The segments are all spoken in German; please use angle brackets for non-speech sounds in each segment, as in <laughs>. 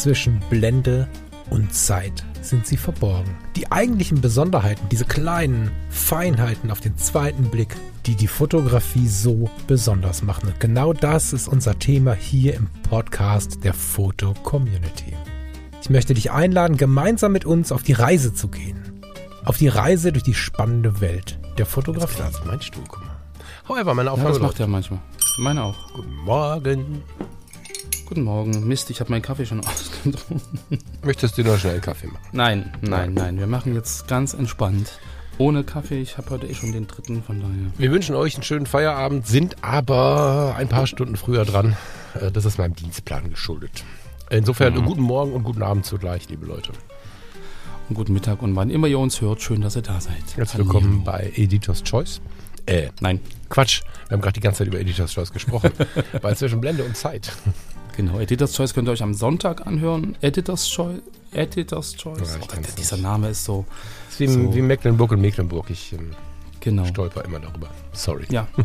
zwischen Blende und Zeit sind sie verborgen. Die eigentlichen Besonderheiten, diese kleinen Feinheiten auf den zweiten Blick, die die Fotografie so besonders machen. Und genau das ist unser Thema hier im Podcast der Foto Community. Ich möchte dich einladen, gemeinsam mit uns auf die Reise zu gehen. Auf die Reise durch die spannende Welt der Fotografie. Das ist mein Stuhl, guck mal. Einfach meine Ja, Aufnahme das macht er manchmal. Meine auch. Guten Morgen. Guten Morgen. Mist, ich habe meinen Kaffee schon <laughs> ausgetrunken. Möchtest du noch schnell einen Kaffee machen? Nein, nein, nein. Wir machen jetzt ganz entspannt. Ohne Kaffee. Ich habe heute eh schon den dritten, von daher. Wir wünschen euch einen schönen Feierabend, sind aber ein paar Stunden früher dran. Äh, Das ist meinem Dienstplan geschuldet. Insofern Mhm. guten Morgen und guten Abend zugleich, liebe Leute. Und guten Mittag und wann immer ihr uns hört, schön, dass ihr da seid. Herzlich willkommen bei Editor's Choice. Äh, Nein, Quatsch, wir haben gerade die ganze Zeit über Editor's Choice gesprochen. <laughs> Weil zwischen Blende und Zeit. Genau. Editor's Choice könnt ihr euch am Sonntag anhören. Editor's Choice. Editor's Choice. Ja, oh, dieser. Name ist so. Ist wie, So. wie Mecklenburg und Mecklenburg. Ich ähm, Genau. stolper immer darüber. Sorry. Ja. <laughs>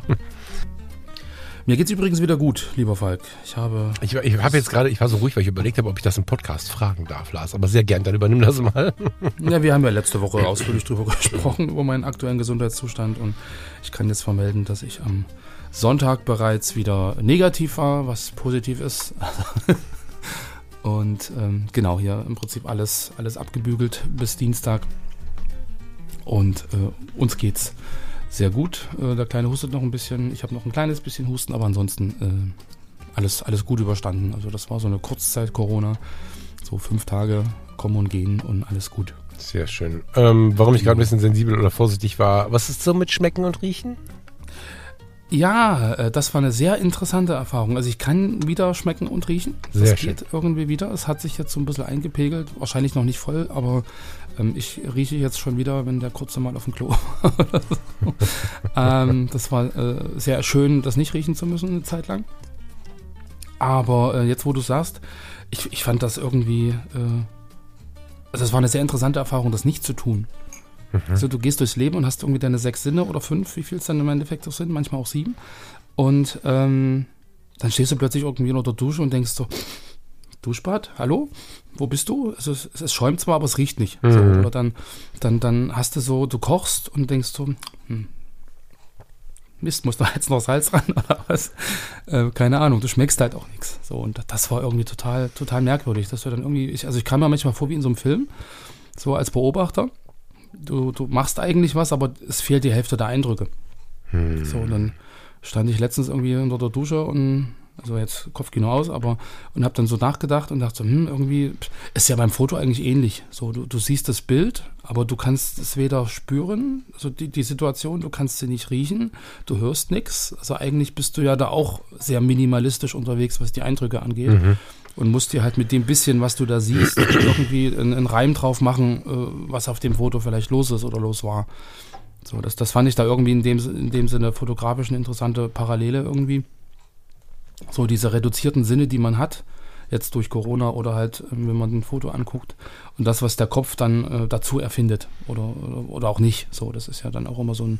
Mir geht's übrigens wieder gut, lieber Falk. Ich habe. Ich, ich habe jetzt gerade, ich war so ruhig, weil ich überlegt habe, ob ich das im Podcast fragen darf, Lars. Aber sehr gern, dann übernimm das mal. <laughs> Ja, wir haben ja letzte Woche <laughs> ausführlich drüber gesprochen, über meinen aktuellen Gesundheitszustand. Und ich kann jetzt vermelden, dass ich am Sonntag bereits wieder negativ war, was positiv ist. <laughs> Und ähm, genau, hier im Prinzip alles, alles abgebügelt bis Dienstag. Und äh, uns geht's sehr gut. Äh, der Kleine hustet noch ein bisschen. Ich habe noch ein kleines bisschen Husten, aber ansonsten äh, alles, alles gut überstanden. Also das war so eine Kurzzeit-Corona. So fünf Tage kommen und gehen und alles gut. Sehr schön. Ähm, warum ich gerade ein bisschen sensibel oder vorsichtig war, was ist so mit Schmecken und Riechen? Ja, äh, das war eine sehr interessante Erfahrung. Also ich kann wieder schmecken und riechen. Das Sehr geht irgendwie wieder. Es hat sich jetzt so ein bisschen eingepegelt. Wahrscheinlich noch nicht voll, aber ähm, ich rieche jetzt schon wieder, wenn der kurze mal auf dem Klo war. <laughs> ähm, Das war äh, sehr schön, das nicht riechen zu müssen eine Zeit lang. Aber äh, jetzt, wo du sagst, ich, ich fand das irgendwie... Äh, also es war eine sehr interessante Erfahrung, das nicht zu tun. Also du gehst durchs Leben und hast irgendwie deine sechs Sinne oder fünf, wie viel es dann im Endeffekt auch sind, manchmal auch sieben. Und ähm, dann stehst du plötzlich irgendwie unter der Dusche und denkst so, Duschbad, hallo? Wo bist du? Also es, es schäumt zwar, aber es riecht nicht. So, Mhm. oder dann, dann, dann hast du so, du kochst und denkst so, hm, Mist, muss da jetzt noch Salz ran <laughs> oder was? Äh, keine Ahnung, du schmeckst halt auch nichts. So, und das war irgendwie total, total merkwürdig, dass du dann irgendwie, ich, also ich kam mir manchmal vor wie in so einem Film, so als Beobachter. Du, du machst eigentlich was, aber es fehlt die Hälfte der Eindrücke. So, und dann stand ich letztens irgendwie unter der Dusche und, also jetzt Kopfkino aus, aber, und habe dann so nachgedacht und dachte so, hm, irgendwie ist ja beim Foto eigentlich ähnlich. So, du, du siehst das Bild, aber du kannst es weder spüren, also die, die Situation, du kannst sie nicht riechen, du hörst nichts. Also eigentlich bist du ja da auch sehr minimalistisch unterwegs, was die Eindrücke angeht. Und musst dir halt mit dem bisschen, was du da siehst, <clears throat> irgendwie einen, einen Reim drauf machen, äh, was auf dem Foto vielleicht los ist oder los war. So, das, das fand ich da irgendwie in dem, in dem Sinne fotografisch eine interessante Parallele irgendwie. So diese reduzierten Sinne, die man hat, jetzt durch Corona oder halt, äh, wenn man ein Foto anguckt und das, was der Kopf dann äh, dazu erfindet oder, oder, oder auch nicht. So, das ist ja dann auch immer so ein,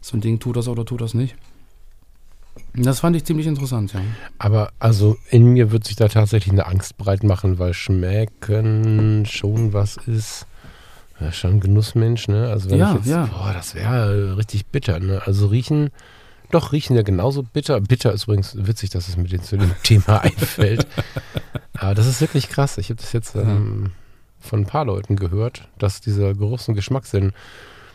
so ein Ding, tu das oder tu das nicht. Das fand ich ziemlich interessant, ja. Aber also in mir wird sich da tatsächlich eine Angst breit machen, weil Schmecken schon was ist. Ja, schon ein Genussmensch, ne? Also wenn Ja, ich jetzt, ja. boah, das wäre richtig bitter, ne? Also riechen, doch riechen ja genauso bitter. Bitter ist übrigens witzig, dass es mir zu dem <laughs> Thema einfällt. Aber das ist wirklich krass. Ich habe das jetzt ähm, von ein paar Leuten gehört, dass dieser Geruchs- und Geschmackssinn,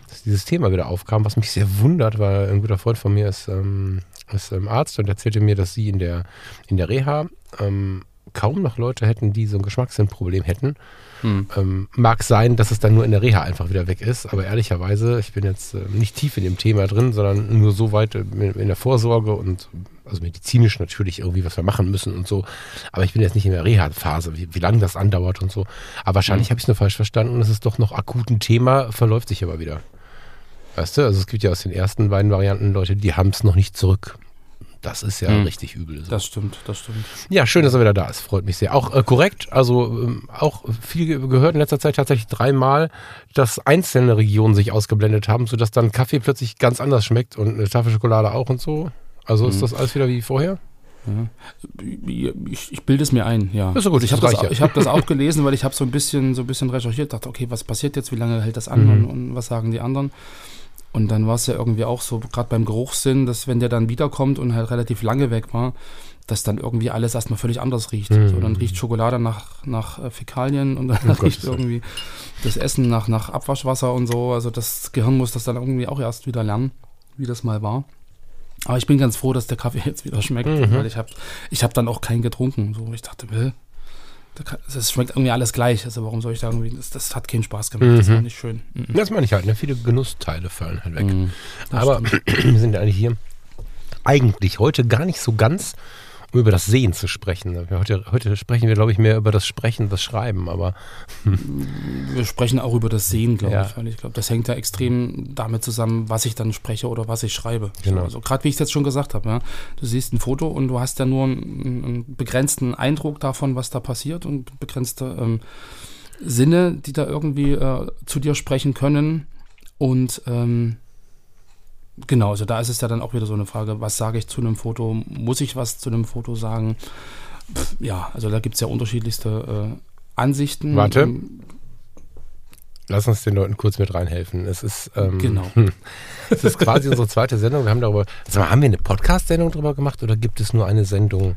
dass dieses Thema wieder aufkam, was mich sehr wundert, weil ein guter Freund von mir ist, ähm, ist ähm, Arzt und erzählte mir, dass sie in der, in der Reha ähm, kaum noch Leute hätten, die so ein Geschmackssinnproblem hätten. Hm. Ähm, mag sein, dass es dann nur in der Reha einfach wieder weg ist, aber ehrlicherweise, ich bin jetzt äh, nicht tief in dem Thema drin, sondern nur so weit in, in der Vorsorge und also medizinisch natürlich irgendwie, was wir machen müssen und so. Aber ich bin jetzt nicht in der Reha-Phase, wie, wie lange das andauert und so. Aber wahrscheinlich habe ich es nur falsch verstanden und es ist doch noch akut ein Thema, verläuft sich aber wieder. Weißt du, also es gibt ja aus den ersten beiden Varianten Leute, die haben es noch nicht zurück. Das ist ja Hm. richtig übel. So. Das stimmt, das stimmt. Ja, schön, dass er wieder da ist. Freut mich sehr. Auch äh, korrekt, also ähm, auch viel ge- gehört in letzter Zeit tatsächlich dreimal, dass einzelne Regionen sich ausgeblendet haben, sodass dann Kaffee plötzlich ganz anders schmeckt und eine Tafel Schokolade auch und so. Also ist Mhm. das alles wieder wie vorher? Ja. Ich, ich bilde es mir ein, ja. Ist so gut, ich habe das ich hab das auch gelesen, weil ich habe so ein bisschen so ein bisschen recherchiert, dachte, okay, was passiert jetzt, wie lange hält das an Mhm. und, und was sagen die anderen? Und dann war es ja irgendwie auch so, gerade beim Geruchssinn, dass wenn der dann wiederkommt und halt relativ lange weg war, dass dann irgendwie alles erstmal völlig anders riecht. Mhm. So, dann riecht Schokolade nach, nach äh, Fäkalien und dann Oh Gott, riecht so. irgendwie das Essen nach, nach Abwaschwasser und so. Also das Gehirn muss das dann irgendwie auch erst wieder lernen, wie das mal war. Aber ich bin ganz froh, dass der Kaffee <laughs> jetzt wieder schmeckt, Mhm. weil ich habe ich hab dann auch keinen getrunken. So, ich dachte, will, es schmeckt irgendwie alles gleich. Also warum soll ich da irgendwie, das, das hat keinen Spaß gemacht, das Mhm. war nicht schön. Mhm. Das meine ich halt, ne? viele Genussteile fallen halt weg. Mhm. Das Aber <clears throat> wir sind ja eigentlich hier eigentlich heute gar nicht so ganz, um über das Sehen zu sprechen. Heute, heute sprechen wir, glaube ich, mehr über das Sprechen, das Schreiben, aber <laughs> Wir sprechen auch über das Sehen, glaube Ja. ich, weil ich glaube, das hängt ja extrem damit zusammen, was ich dann spreche oder was ich schreibe. Genau. So, also gerade wie ich es jetzt schon gesagt habe, ja, du siehst ein Foto und du hast ja nur einen, einen begrenzten Eindruck davon, was da passiert und begrenzte ähm, Sinne, die da irgendwie äh, zu dir sprechen können. Und ähm, genau, also da ist es ja dann auch wieder so eine Frage, was sage ich zu einem Foto? Muss ich was zu einem Foto sagen? Pff, ja, also da gibt es ja unterschiedlichste äh, Ansichten. Warte. Ähm, lass uns den Leuten kurz mit reinhelfen. Es ist, ähm, Genau. <laughs> es ist quasi unsere zweite Sendung. Wir haben darüber, sag mal, haben wir eine Podcast-Sendung darüber gemacht oder gibt es nur eine Sendung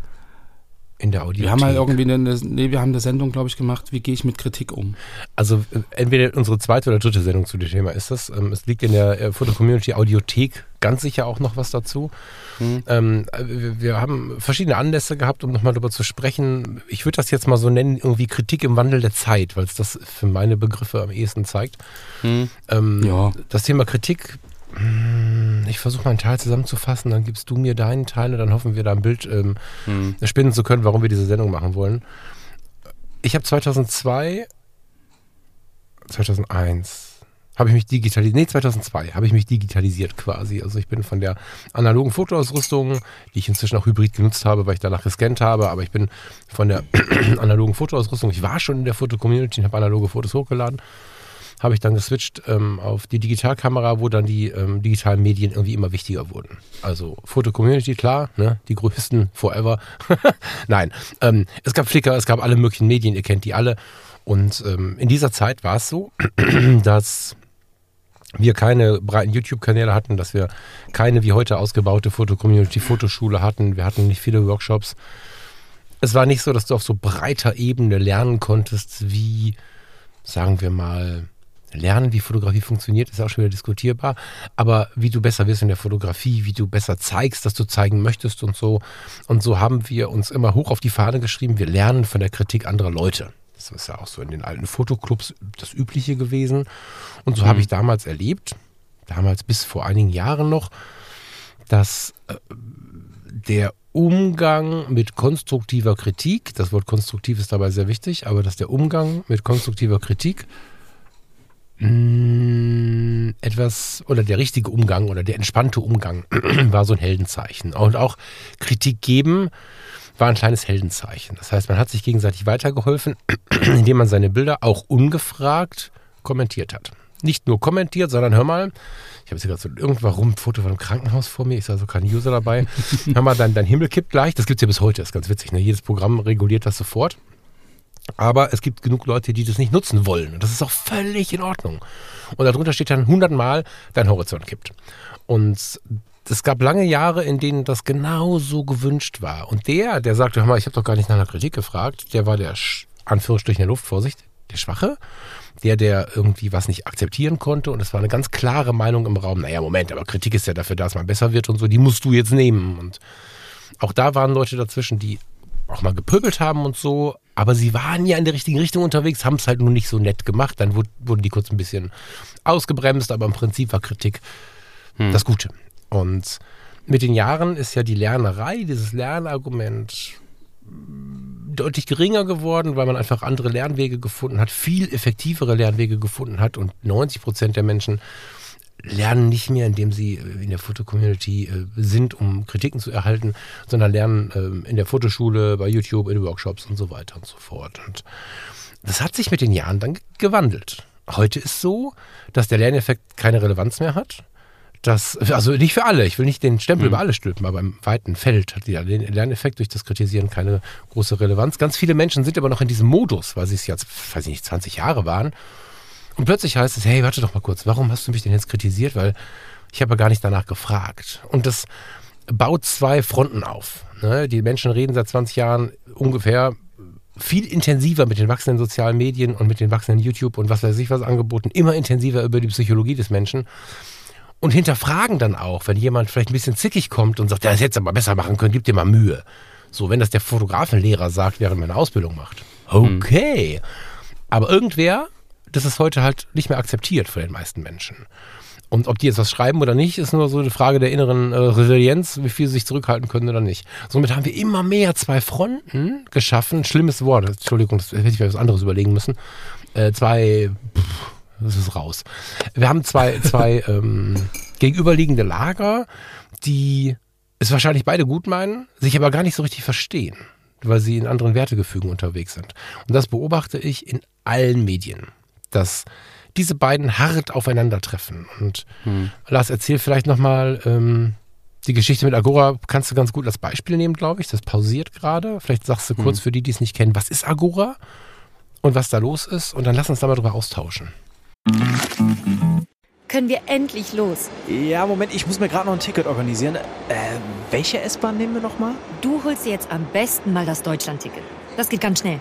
in der Audiothek? Wir haben halt irgendwie eine, nee, wir haben eine Sendung, glaube ich, gemacht, wie gehe ich mit Kritik um? Also entweder unsere zweite oder dritte Sendung zu dem Thema ist das. Ähm, es liegt in der äh, Foto-Community Audiothek ganz sicher auch noch was dazu. Hm. Ähm, äh, wir, haben verschiedene Anlässe gehabt, um nochmal darüber zu sprechen. Ich würde das jetzt mal so nennen, irgendwie Kritik im Wandel der Zeit, weil es das für meine Begriffe am ehesten zeigt. Ähm, Ja. Das Thema Kritik, mh, ich versuche mal einen Teil zusammenzufassen, dann gibst du mir deinen Teil und dann hoffen wir da ein Bild ähm, Hm. spinnen zu können, warum wir diese Sendung machen wollen. Ich habe 2002, 2001, habe ich mich digitalisiert, nee, 2002 habe ich mich digitalisiert quasi. Also ich bin von der analogen Fotoausrüstung, die ich inzwischen auch hybrid genutzt habe, weil ich danach gescannt habe, aber ich bin von der <clears throat> analogen Fotoausrüstung, ich war schon in der Foto-Community und habe analoge Fotos hochgeladen, habe ich dann geswitcht ähm, auf die Digitalkamera, wo dann die ähm, digitalen Medien irgendwie immer wichtiger wurden. Also Foto-Community, klar, ne, die größten forever. <laughs> Nein, ähm, es gab Flickr, es gab alle möglichen Medien, ihr kennt die alle. Und ähm, in dieser Zeit war es so, <clears throat> dass wir keine breiten YouTube-Kanäle hatten, dass wir keine wie heute ausgebaute Foto-Community-Fotoschule hatten. Wir hatten nicht viele Workshops. Es war nicht so, dass du auf so breiter Ebene lernen konntest, wie, sagen wir mal, lernen, wie Fotografie funktioniert, ist auch schon wieder diskutierbar. Aber wie du besser wirst in der Fotografie, wie du besser zeigst, dass du zeigen möchtest und so. Und so haben wir uns immer hoch auf die Fahne geschrieben, wir lernen von der Kritik anderer Leute. Das ist ja auch so in den alten Fotoclubs das Übliche gewesen. Und so habe ich damals erlebt, damals bis vor einigen Jahren noch, dass äh, der Umgang mit konstruktiver Kritik, das Wort konstruktiv ist dabei sehr wichtig, aber dass der Umgang mit konstruktiver Kritik mh, etwas, oder der richtige Umgang oder der entspannte Umgang <clears throat> war so ein Heldenzeichen. Und auch Kritik geben war ein kleines Heldenzeichen. Das heißt, man hat sich gegenseitig weitergeholfen, <clears throat> indem man seine Bilder auch ungefragt kommentiert hat. Nicht nur kommentiert, sondern hör mal, ich habe jetzt gerade so irgendwann ein Foto von einem Krankenhaus vor mir, ich sah so kein User dabei. <laughs> hör mal, dein, dein Himmel kippt gleich. Das gibt es ja bis heute, das ist ganz witzig. Ne? Jedes Programm reguliert das sofort. Aber es gibt genug Leute, die das nicht nutzen wollen. Und das ist auch völlig in Ordnung. Und darunter steht dann hundertmal, dein Horizont kippt. Und es gab lange Jahre, in denen das genau so gewünscht war. Und der, der sagte, hör mal, ich habe doch gar nicht nach einer Kritik gefragt, der war der, Sch- Anführungsstrichen der Luft, Vorsicht, der Schwache. Der, der irgendwie was nicht akzeptieren konnte. Und es war eine ganz klare Meinung im Raum. Naja, Moment, aber Kritik ist ja dafür, dass man besser wird und so. Die musst du jetzt nehmen. Und auch da waren Leute dazwischen, die auch mal gepöbelt haben und so, aber sie waren ja in der richtigen Richtung unterwegs, haben es halt nur nicht so nett gemacht. Dann wurd- wurden die kurz ein bisschen ausgebremst, aber im Prinzip war Kritik das Gute. Und mit den Jahren ist ja die Lernerei, dieses Lernargument deutlich geringer geworden, weil man einfach andere Lernwege gefunden hat, viel effektivere Lernwege gefunden hat und 90 Prozent der Menschen lernen nicht mehr, indem sie äh, in der Foto-Community äh, sind, um Kritiken zu erhalten, sondern lernen ähm, in der Fotoschule, bei YouTube, in Workshops und so weiter und so fort. Und das hat sich mit den Jahren dann ge- gewandelt. Heute ist so, dass der Lerneffekt keine Relevanz mehr hat, dass, also nicht für alle, ich will nicht den Stempel Mhm. über alle stülpen, aber im weiten Feld hat den Lerneffekt durch das Kritisieren keine große Relevanz. Ganz viele Menschen sind aber noch in diesem Modus, weil sie es jetzt, weiß ich nicht, 20 Jahre waren. Und plötzlich heißt es, hey, warte doch mal kurz, warum hast du mich denn jetzt kritisiert? Weil ich habe ja gar nicht danach gefragt. Und das baut zwei Fronten auf. Ne? Die Menschen reden seit 20 Jahren ungefähr viel intensiver mit den wachsenden sozialen Medien und mit den wachsenden YouTube und was weiß ich was Angeboten, immer intensiver über die Psychologie des Menschen und hinterfragen dann auch, wenn jemand vielleicht ein bisschen zickig kommt und sagt, ja, das hättest du aber besser machen können, gib dir mal Mühe. So, wenn das der Fotografenlehrer sagt, während man eine Ausbildung macht. Okay. Aber irgendwer, das ist heute halt nicht mehr akzeptiert von den meisten Menschen. Und ob die jetzt was schreiben oder nicht, ist nur so eine Frage der inneren äh, Resilienz, wie viel sie sich zurückhalten können oder nicht. Somit haben wir immer mehr zwei Fronten geschaffen. Schlimmes Wort, Entschuldigung, das hätte ich mir was anderes überlegen müssen. Äh, zwei, pff, das ist raus. Wir haben zwei, <laughs> zwei ähm, gegenüberliegende Lager, die es wahrscheinlich beide gut meinen, sich aber gar nicht so richtig verstehen, weil sie in anderen Wertegefügen unterwegs sind. Und das beobachte ich in allen Medien, dass diese beiden hart aufeinandertreffen. Und Lars, erzähl vielleicht nochmal ähm, die Geschichte mit Agora, kannst du ganz gut als Beispiel nehmen, glaube ich. Das pausiert gerade. Vielleicht sagst du kurz für die, die es nicht kennen, was ist Agora und was da los ist. Und dann lass uns da mal drüber austauschen. Können wir endlich los? Ja, Moment, ich muss mir gerade noch ein Ticket organisieren. Äh, welche S-Bahn nehmen wir nochmal? Du holst dir jetzt am besten mal das Deutschlandticket. Das geht ganz schnell.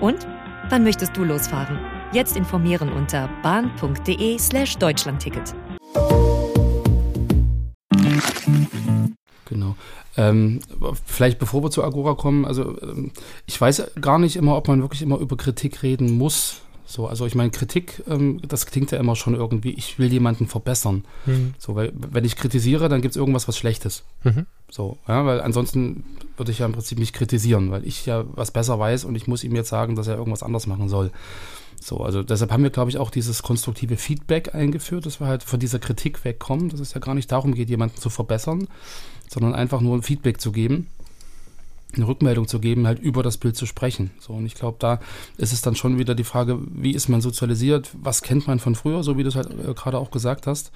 Und? Wann möchtest du losfahren? Jetzt informieren unter bahn.de slash Deutschlandticket. Genau. Ähm, vielleicht bevor wir zu Agora kommen, also ähm, ich weiß gar nicht immer, ob man wirklich immer über Kritik reden muss. So, also ich meine, Kritik, ähm, das klingt ja immer schon irgendwie, ich will jemanden verbessern. So, weil wenn ich kritisiere, dann gibt es irgendwas, was Schlechtes. Mhm. So, ja, weil ansonsten würde ich ja im Prinzip nicht kritisieren, weil ich ja was besser weiß und ich muss ihm jetzt sagen, dass er irgendwas anders machen soll. So, also deshalb haben wir, glaube ich, auch dieses konstruktive Feedback eingeführt, dass wir halt von dieser Kritik wegkommen, dass es ja gar nicht darum geht, jemanden zu verbessern, sondern einfach nur ein Feedback zu geben, eine Rückmeldung zu geben, halt über das Bild zu sprechen. So, und ich glaube, da ist es dann schon wieder die Frage, wie ist man sozialisiert, was kennt man von früher, so wie du es halt äh, gerade auch gesagt hast.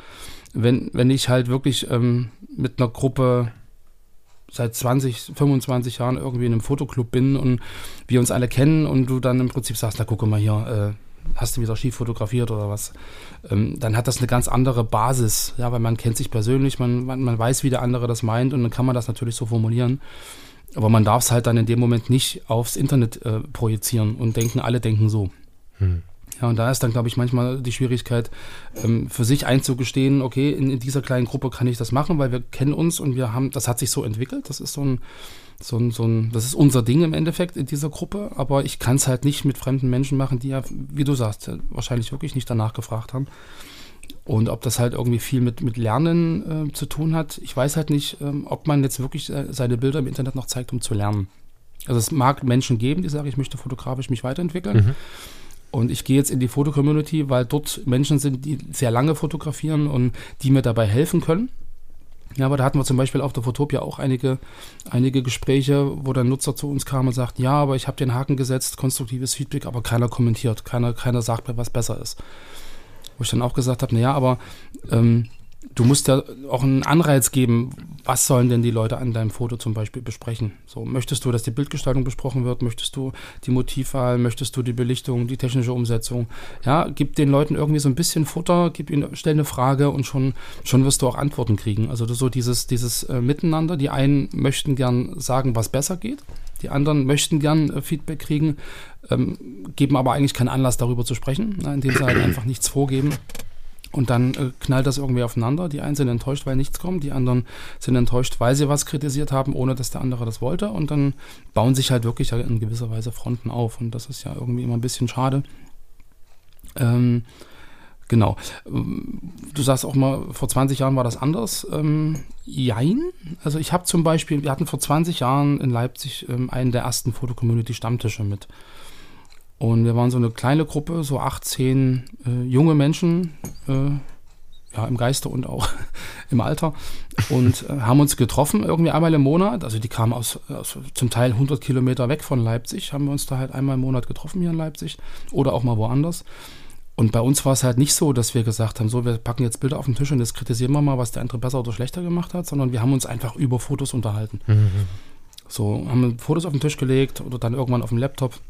Wenn, wenn ich halt wirklich ähm, mit einer Gruppe seit 20, 25 Jahren irgendwie in einem Fotoclub bin und wir uns alle kennen und du dann im Prinzip sagst, na guck mal hier, äh, hast du wieder schief fotografiert oder was, ähm, dann hat das eine ganz andere Basis, ja, weil man kennt sich persönlich, man, man, man weiß, wie der andere das meint und dann kann man das natürlich so formulieren. Aber man darf es halt dann in dem Moment nicht aufs Internet äh, projizieren und denken, alle denken so. Ja, und da ist dann, glaube ich, manchmal die Schwierigkeit, ähm, für sich einzugestehen, okay, in, in dieser kleinen Gruppe kann ich das machen, weil wir kennen uns und wir haben, das hat sich so entwickelt, das ist so ein, so ein, so ein, das ist unser Ding im Endeffekt in dieser Gruppe, aber ich kann es halt nicht mit fremden Menschen machen, die ja, wie du sagst, wahrscheinlich wirklich nicht danach gefragt haben. Und ob das halt irgendwie viel mit, mit Lernen äh, zu tun hat, ich weiß halt nicht, ähm, ob man jetzt wirklich äh, seine Bilder im Internet noch zeigt, um zu lernen. Also es mag Menschen geben, die sagen, ich möchte fotografisch mich weiterentwickeln. Und ich gehe jetzt in die Fotocommunity, weil dort Menschen sind, die sehr lange fotografieren und die mir dabei helfen können. Ja, aber da hatten wir zum Beispiel auf der Fotopia auch einige, einige Gespräche, wo der Nutzer zu uns kam und sagt, ja, aber ich habe den Haken gesetzt, konstruktives Feedback, aber keiner kommentiert, keiner, keiner sagt mir, was besser ist. Wo ich dann auch gesagt habe, naja, aber ähm, du musst ja auch einen Anreiz geben, was sollen denn die Leute an deinem Foto zum Beispiel besprechen? So, möchtest du, dass die Bildgestaltung besprochen wird? Möchtest du die Motivwahl? Möchtest du die Belichtung, die technische Umsetzung? Ja, gib den Leuten irgendwie so ein bisschen Futter, gib ihnen, stell eine Frage und schon, schon wirst du auch Antworten kriegen. Also so dieses, dieses äh, Miteinander. Die einen möchten gern sagen, was besser geht. Die anderen möchten gern äh, Feedback kriegen, ähm, geben aber eigentlich keinen Anlass, darüber zu sprechen, ne, indem sie halt einfach nichts vorgeben. Und dann äh, knallt das irgendwie aufeinander. Die einen sind enttäuscht, weil nichts kommt. Die anderen sind enttäuscht, weil sie was kritisiert haben, ohne dass der andere das wollte. Und dann bauen sich halt wirklich in gewisser Weise Fronten auf. Und das ist ja irgendwie immer ein bisschen schade. Ähm, Genau. Du sagst auch mal, vor 20 Jahren war das anders. Ähm, jein. Also ich habe zum Beispiel, wir hatten vor 20 Jahren in Leipzig ähm, einen der ersten Foto-Community-Stammtische mit. Und wir waren so eine kleine Gruppe, so 18 äh, junge Menschen, äh, ja, im Geiste und auch <laughs> im Alter. Und äh, haben uns getroffen irgendwie einmal im Monat. Also die kamen aus, aus, zum Teil 100 Kilometer weg von Leipzig, haben wir uns da halt einmal im Monat getroffen hier in Leipzig oder auch mal woanders. Und bei uns war es halt nicht so, dass wir gesagt haben, so, wir packen jetzt Bilder auf den Tisch und jetzt kritisieren wir mal, was der andere besser oder schlechter gemacht hat, sondern wir haben uns einfach über Fotos unterhalten. Mhm. So, haben Fotos auf den Tisch gelegt oder dann irgendwann auf dem Laptop.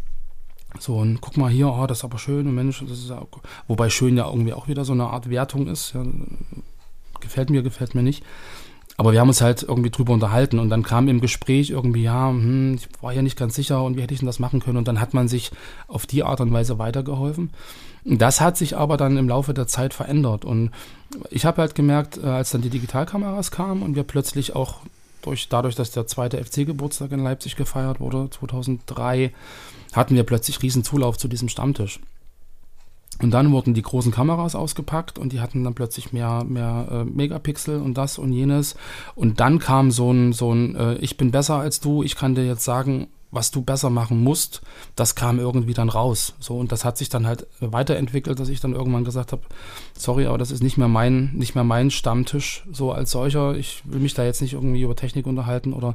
So, und guck mal hier, oh, das ist aber schön und Mensch, das ist auch, wobei schön ja irgendwie auch wieder so eine Art Wertung ist. Ja, gefällt mir, gefällt mir nicht. Aber wir haben uns halt irgendwie drüber unterhalten und dann kam im Gespräch irgendwie, ja, hm, ich war ja nicht ganz sicher und wie hätte ich denn das machen können? Und dann hat man sich auf die Art und Weise weitergeholfen. Das hat sich aber dann im Laufe der Zeit verändert. Und ich habe halt gemerkt, äh, als dann die Digitalkameras kamen und wir plötzlich auch durch, dadurch, dass der zweite FC-Geburtstag in Leipzig gefeiert wurde, 2003, hatten wir plötzlich riesen Zulauf zu diesem Stammtisch. Und dann wurden die großen Kameras ausgepackt und die hatten dann plötzlich mehr, mehr äh, Megapixel und das und jenes. Und dann kam so ein, so ein äh, Ich bin besser als du, ich kann dir jetzt sagen, was du besser machen musst, das kam irgendwie dann raus. So, und das hat sich dann halt weiterentwickelt, dass ich dann irgendwann gesagt habe, sorry, aber das ist nicht mehr mein, nicht mehr mein Stammtisch, so als solcher. Ich will mich da jetzt nicht irgendwie über Technik unterhalten oder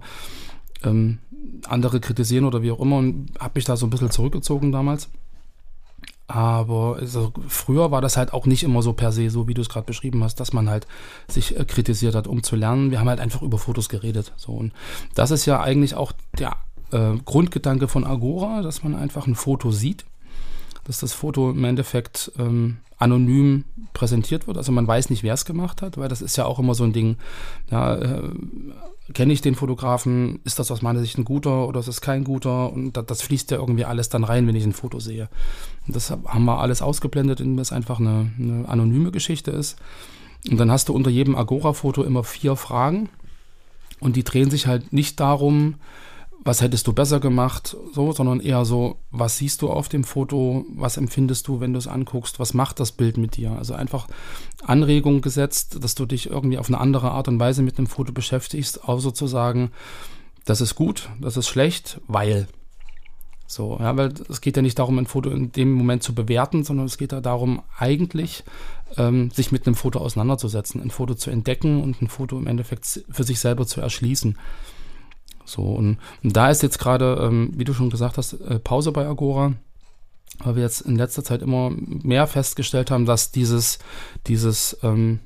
ähm, andere kritisieren oder wie auch immer und habe mich da so ein bisschen zurückgezogen damals. Aber also früher war das halt auch nicht immer so per se, so wie du es gerade beschrieben hast, dass man halt sich äh, kritisiert hat, um zu lernen. Wir haben halt einfach über Fotos geredet. So. Und das ist ja eigentlich auch der äh, Grundgedanke von Agora, dass man einfach ein Foto sieht, dass das Foto im Endeffekt ähm, anonym präsentiert wird. Also man weiß nicht, wer es gemacht hat, weil das ist ja auch immer so ein Ding. Ja, äh, kenne ich den Fotografen? Ist das aus meiner Sicht ein guter oder ist es kein guter? Und das, das, fließt ja irgendwie alles dann rein, wenn ich ein Foto sehe. Und das haben wir alles ausgeblendet, indem es einfach eine, eine anonyme Geschichte ist. Und dann hast du unter jedem Agora-Foto immer vier Fragen. Und die drehen sich halt nicht darum, was hättest du besser gemacht, so, sondern eher so, was siehst du auf dem Foto, was empfindest du, wenn du es anguckst, was macht das Bild mit dir? Also einfach Anregung gesetzt, dass du dich irgendwie auf eine andere Art und Weise mit dem Foto beschäftigst, auch sozusagen, das ist gut, das ist schlecht, weil. So, ja, weil es geht ja nicht darum, ein Foto in dem Moment zu bewerten, sondern es geht ja darum, eigentlich ähm, sich mit einem Foto auseinanderzusetzen, ein Foto zu entdecken und ein Foto im Endeffekt für sich selber zu erschließen. So, und, und da ist jetzt gerade, ähm, wie du schon gesagt hast, äh, Pause bei Agora, weil wir jetzt in letzter Zeit immer mehr festgestellt haben, dass dieses, dieses, ähm,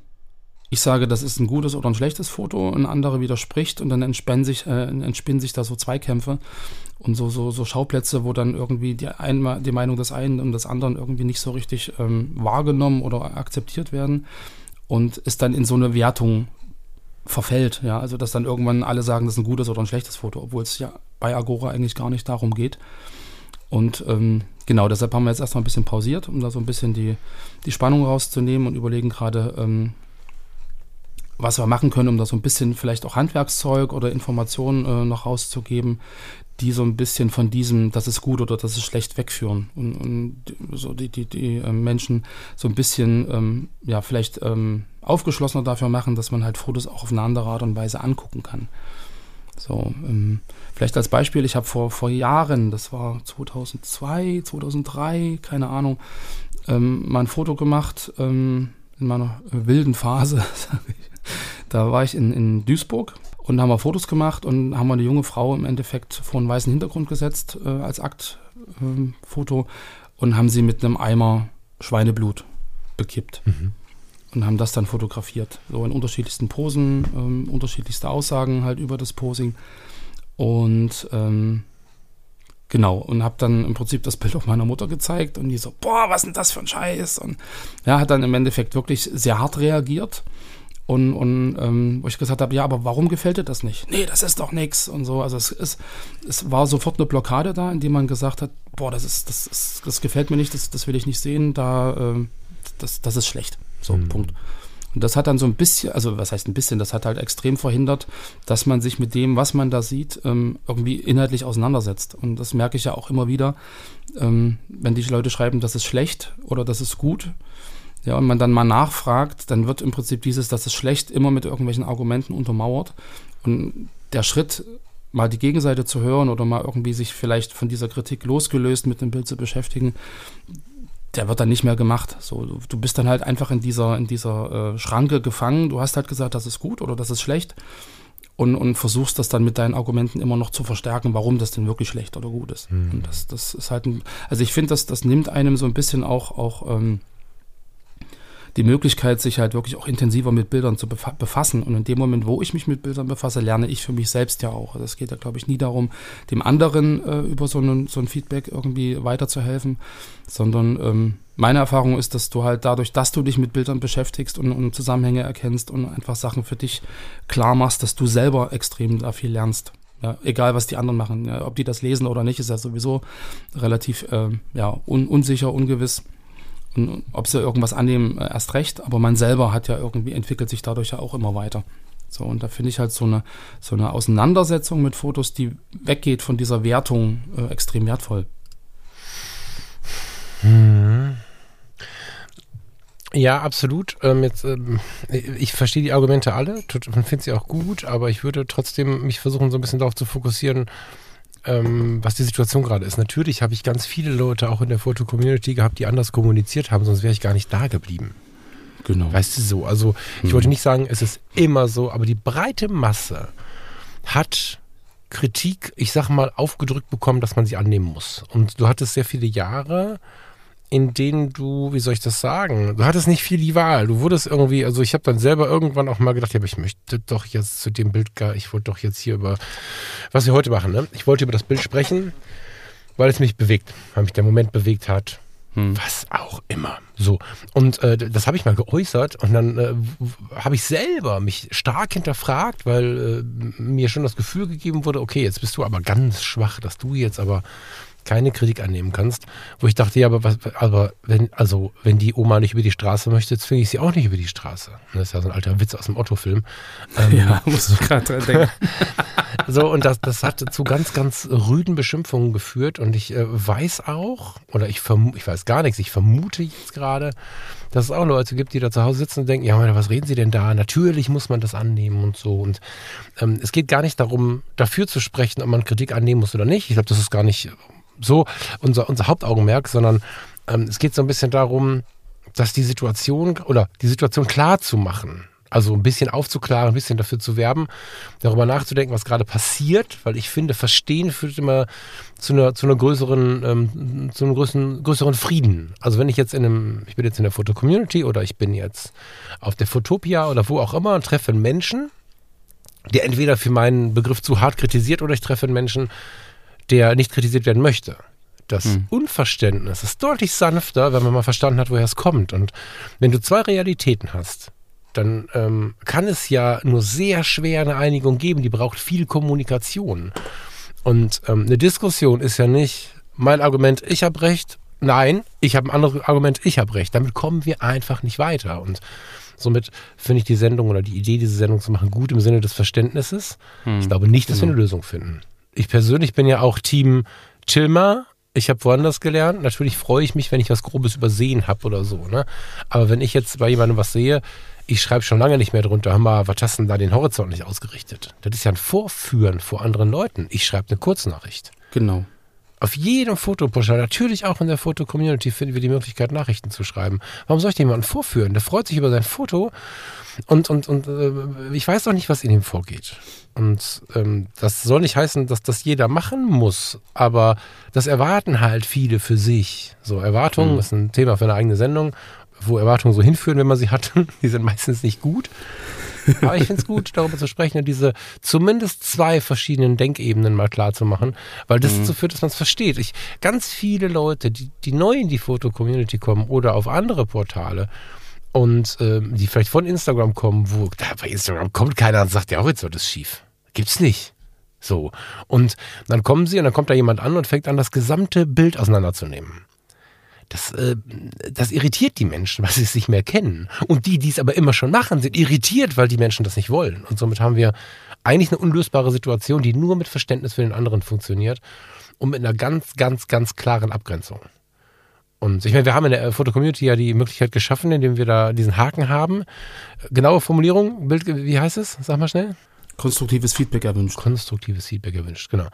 ich sage, das ist ein gutes oder ein schlechtes Foto, ein anderer widerspricht und dann entspannen sich, äh, entspinnen sich da so Zweikämpfe und so, so, so Schauplätze, wo dann irgendwie die, ein, die Meinung des einen und des anderen irgendwie nicht so richtig ähm, wahrgenommen oder akzeptiert werden und ist dann in so eine Wertung verfällt. Ja, also dass dann irgendwann alle sagen, das ist ein gutes oder ein schlechtes Foto, obwohl es ja bei Agora eigentlich gar nicht darum geht. Und ähm, genau, deshalb haben wir jetzt erstmal ein bisschen pausiert, um da so ein bisschen die, die Spannung rauszunehmen und überlegen gerade, ähm, was wir machen können, um da so ein bisschen vielleicht auch Handwerkszeug oder Informationen äh, noch rauszugeben, die so ein bisschen von diesem, das ist gut oder das ist schlecht wegführen und, und so die, die, die äh, Menschen so ein bisschen, ähm, ja, vielleicht ähm, aufgeschlossener dafür machen, dass man halt Fotos auch auf eine andere Art und Weise angucken kann. So, ähm, vielleicht als Beispiel, ich habe vor, vor Jahren, das war 2002, 2003, keine Ahnung, ähm, mal ein Foto gemacht ähm, in meiner wilden Phase. <laughs> da war ich in, in Duisburg und haben wir Fotos gemacht und haben wir eine junge Frau im Endeffekt vor einen weißen Hintergrund gesetzt äh, als Aktfoto ähm, und haben sie mit einem Eimer Schweineblut bekippt. Mhm und haben das dann fotografiert. So in unterschiedlichsten Posen, ähm, unterschiedlichste Aussagen halt über das Posing. Und ähm, genau, und habe dann im Prinzip das Bild <laughs> auch meiner Mutter gezeigt und die so, boah, was ist denn das für ein Scheiß? Und ja, hat dann im Endeffekt wirklich sehr hart reagiert. Und, und ähm, wo ich gesagt habe, ja, aber warum gefällt dir das nicht? Nee, das ist doch nichts und so. Also es ist, es war sofort eine Blockade da, in die man gesagt hat, boah, das ist, das ist, das gefällt mir nicht, das, das will ich nicht sehen, da, äh, das, das ist schlecht. So, mhm. Punkt. Und das hat dann so ein bisschen, also was heißt ein bisschen, das hat halt extrem verhindert, dass man sich mit dem, was man da sieht, ähm, irgendwie inhaltlich auseinandersetzt. Und das merke ich ja auch immer wieder, ähm, wenn die Leute schreiben, das ist schlecht oder das ist gut, ja, und man dann mal nachfragt, dann wird im Prinzip dieses, das ist schlecht, immer mit irgendwelchen Argumenten untermauert. Und der Schritt, mal die Gegenseite zu hören oder mal irgendwie sich vielleicht von dieser Kritik losgelöst mit dem Bild zu beschäftigen, der wird dann nicht mehr gemacht. So, du, bist dann halt einfach in dieser, in dieser äh, Schranke gefangen. Du hast halt gesagt, das ist gut oder das ist schlecht. Und, und versuchst das dann mit deinen Argumenten immer noch zu verstärken, warum das denn wirklich schlecht oder gut ist. Mhm. Und das, das ist halt ein, also ich finde, das, das nimmt einem so ein bisschen auch, auch ähm, die Möglichkeit, sich halt wirklich auch intensiver mit Bildern zu befassen. Und in dem Moment, wo ich mich mit Bildern befasse, lerne ich für mich selbst ja auch. Also es geht ja, glaube ich, nie darum, dem anderen äh, über so, einen, so ein Feedback irgendwie weiterzuhelfen, sondern ähm, meine Erfahrung ist, dass du halt dadurch, dass du dich mit Bildern beschäftigst und, und Zusammenhänge erkennst und einfach Sachen für dich klar machst, dass du selber extrem da viel lernst. Ja, egal, was die anderen machen. Ja, ob die das lesen oder nicht, ist ja sowieso relativ äh, ja, un unsicher, ungewiss. Ob sie irgendwas annehmen, äh, erst recht, aber man selber hat ja irgendwie, entwickelt sich dadurch ja auch immer weiter. So, und da finde ich halt so eine, so eine Auseinandersetzung mit Fotos, die weggeht von dieser Wertung, äh, extrem wertvoll. Hm. Ja, absolut. Ähm, jetzt, ähm, ich verstehe die Argumente alle, finde sie auch gut, aber ich würde trotzdem mich versuchen, so ein bisschen darauf zu fokussieren, ähm, was die Situation gerade ist. Natürlich habe ich ganz viele Leute auch in der Foto-Community gehabt, die anders kommuniziert haben, sonst wäre ich gar nicht da geblieben. Genau. Weißt du so? Also, ich mhm. wollte nicht sagen, es ist immer so, aber die breite Masse hat Kritik, ich sag mal, aufgedrückt bekommen, dass man sie annehmen muss. Und du hattest sehr viele Jahre, in denen du, wie soll ich das sagen, du hattest nicht viel die Wahl. Du wurdest irgendwie, also ich habe dann selber irgendwann auch mal gedacht, ja, aber ich möchte doch jetzt zu dem Bild, ich wollte doch jetzt hier über, was wir heute machen, ne? Ich wollte über das Bild sprechen, weil es mich bewegt, weil mich der Moment bewegt hat. Hm. Was auch immer. So. Und äh, das habe ich mal geäußert und dann äh, habe ich selber mich stark hinterfragt, weil äh, mir schon das Gefühl gegeben wurde, okay, jetzt bist du aber ganz schwach, dass du jetzt aber keine Kritik annehmen kannst. Wo ich dachte, ja, aber, was, aber wenn, also, wenn die Oma nicht über die Straße möchte, zwinge ich sie auch nicht über die Straße. Das ist ja so ein alter Witz aus dem Otto-Film. Ähm, ja, muss ich gerade dran denken. <laughs> so, und das, das hat zu ganz, ganz rüden Beschimpfungen geführt. Und ich äh, weiß auch, oder ich, ich weiß gar nichts, ich vermute jetzt gerade, dass es auch Leute gibt, die da zu Hause sitzen und denken, ja, was reden sie denn da? Natürlich muss man das annehmen und so. Und ähm, es geht gar nicht darum, dafür zu sprechen, ob man Kritik annehmen muss oder nicht. Ich glaube, das ist gar nicht so unser, unser Hauptaugenmerk, sondern ähm, es geht so ein bisschen darum, dass die Situation oder die Situation klar zu machen. Also ein bisschen aufzuklaren, ein bisschen dafür zu werben, darüber nachzudenken, was gerade passiert, weil ich finde, Verstehen führt immer zu einer, zu einer größeren, ähm, zu einem größeren, größeren Frieden. Also wenn ich jetzt in einem, ich bin jetzt in der Foto-Community oder ich bin jetzt auf der Fotopia oder wo auch immer und treffe einen Menschen, der entweder für meinen Begriff zu hart kritisiert oder ich treffe einen Menschen, der nicht kritisiert werden möchte. Das hm. Unverständnis ist deutlich sanfter, wenn man mal verstanden hat, woher es kommt. Und wenn du zwei Realitäten hast, dann ähm, kann es ja nur sehr schwer eine Einigung geben, die braucht viel Kommunikation. Und ähm, eine Diskussion ist ja nicht mein Argument, ich habe recht, nein, ich habe ein anderes Argument, ich habe recht. Damit kommen wir einfach nicht weiter. Und somit finde ich die Sendung oder die Idee, diese Sendung zu machen, gut im Sinne des Verständnisses. Hm. Ich glaube nicht, dass wir eine genau. Lösung finden ich persönlich bin ja auch Team Chilmer. Ich habe woanders gelernt. Natürlich freue ich mich, wenn ich was Grobes übersehen habe oder so. Ne? Aber wenn ich jetzt bei jemandem was sehe, ich schreibe schon lange nicht mehr drunter, hör mal, was hast denn da den Horizont nicht ausgerichtet? Das ist ja ein Vorführen vor anderen Leuten. Ich schreibe eine Kurznachricht. Genau. Auf jedem Fotoportal, natürlich auch in der Foto-Community, finden wir die Möglichkeit, Nachrichten zu schreiben. Warum soll ich jemanden vorführen? Der freut sich über sein Foto und, und, und äh, ich weiß auch nicht, was in ihm vorgeht. Und ähm, das soll nicht heißen, dass das jeder machen muss, aber das erwarten halt viele für sich. So, Erwartungen mhm. ist ein Thema für eine eigene Sendung, wo Erwartungen so hinführen, wenn man sie hat. <laughs> Die sind meistens nicht gut. Aber ich finde es gut, darüber zu sprechen und diese zumindest zwei verschiedenen Denkebenen mal klar zu machen, weil das mhm. dazu führt, dass man es versteht. Ich, ganz viele Leute, die, die neu in die Foto-Community kommen oder auf andere Portale und ähm, die vielleicht von Instagram kommen, wo da bei Instagram kommt keiner und sagt, ja, Horizont ist schief. Gibt's nicht. So. Und dann kommen sie und dann kommt da jemand an und fängt an, das gesamte Bild auseinanderzunehmen. Das, äh, das irritiert die Menschen, weil sie es nicht mehr kennen. Und die, die es aber immer schon machen, sind irritiert, weil die Menschen das nicht wollen. Und somit haben wir eigentlich eine unlösbare Situation, die nur mit Verständnis für den anderen funktioniert und mit einer ganz, ganz, ganz klaren Abgrenzung. Und ich meine, wir haben in der Foto-Community ja die Möglichkeit geschaffen, indem wir da diesen Haken haben. Genaue Formulierung, Bild, wie heißt es? Sag mal schnell. Konstruktives Feedback erwünscht. Konstruktives Feedback erwünscht, genau.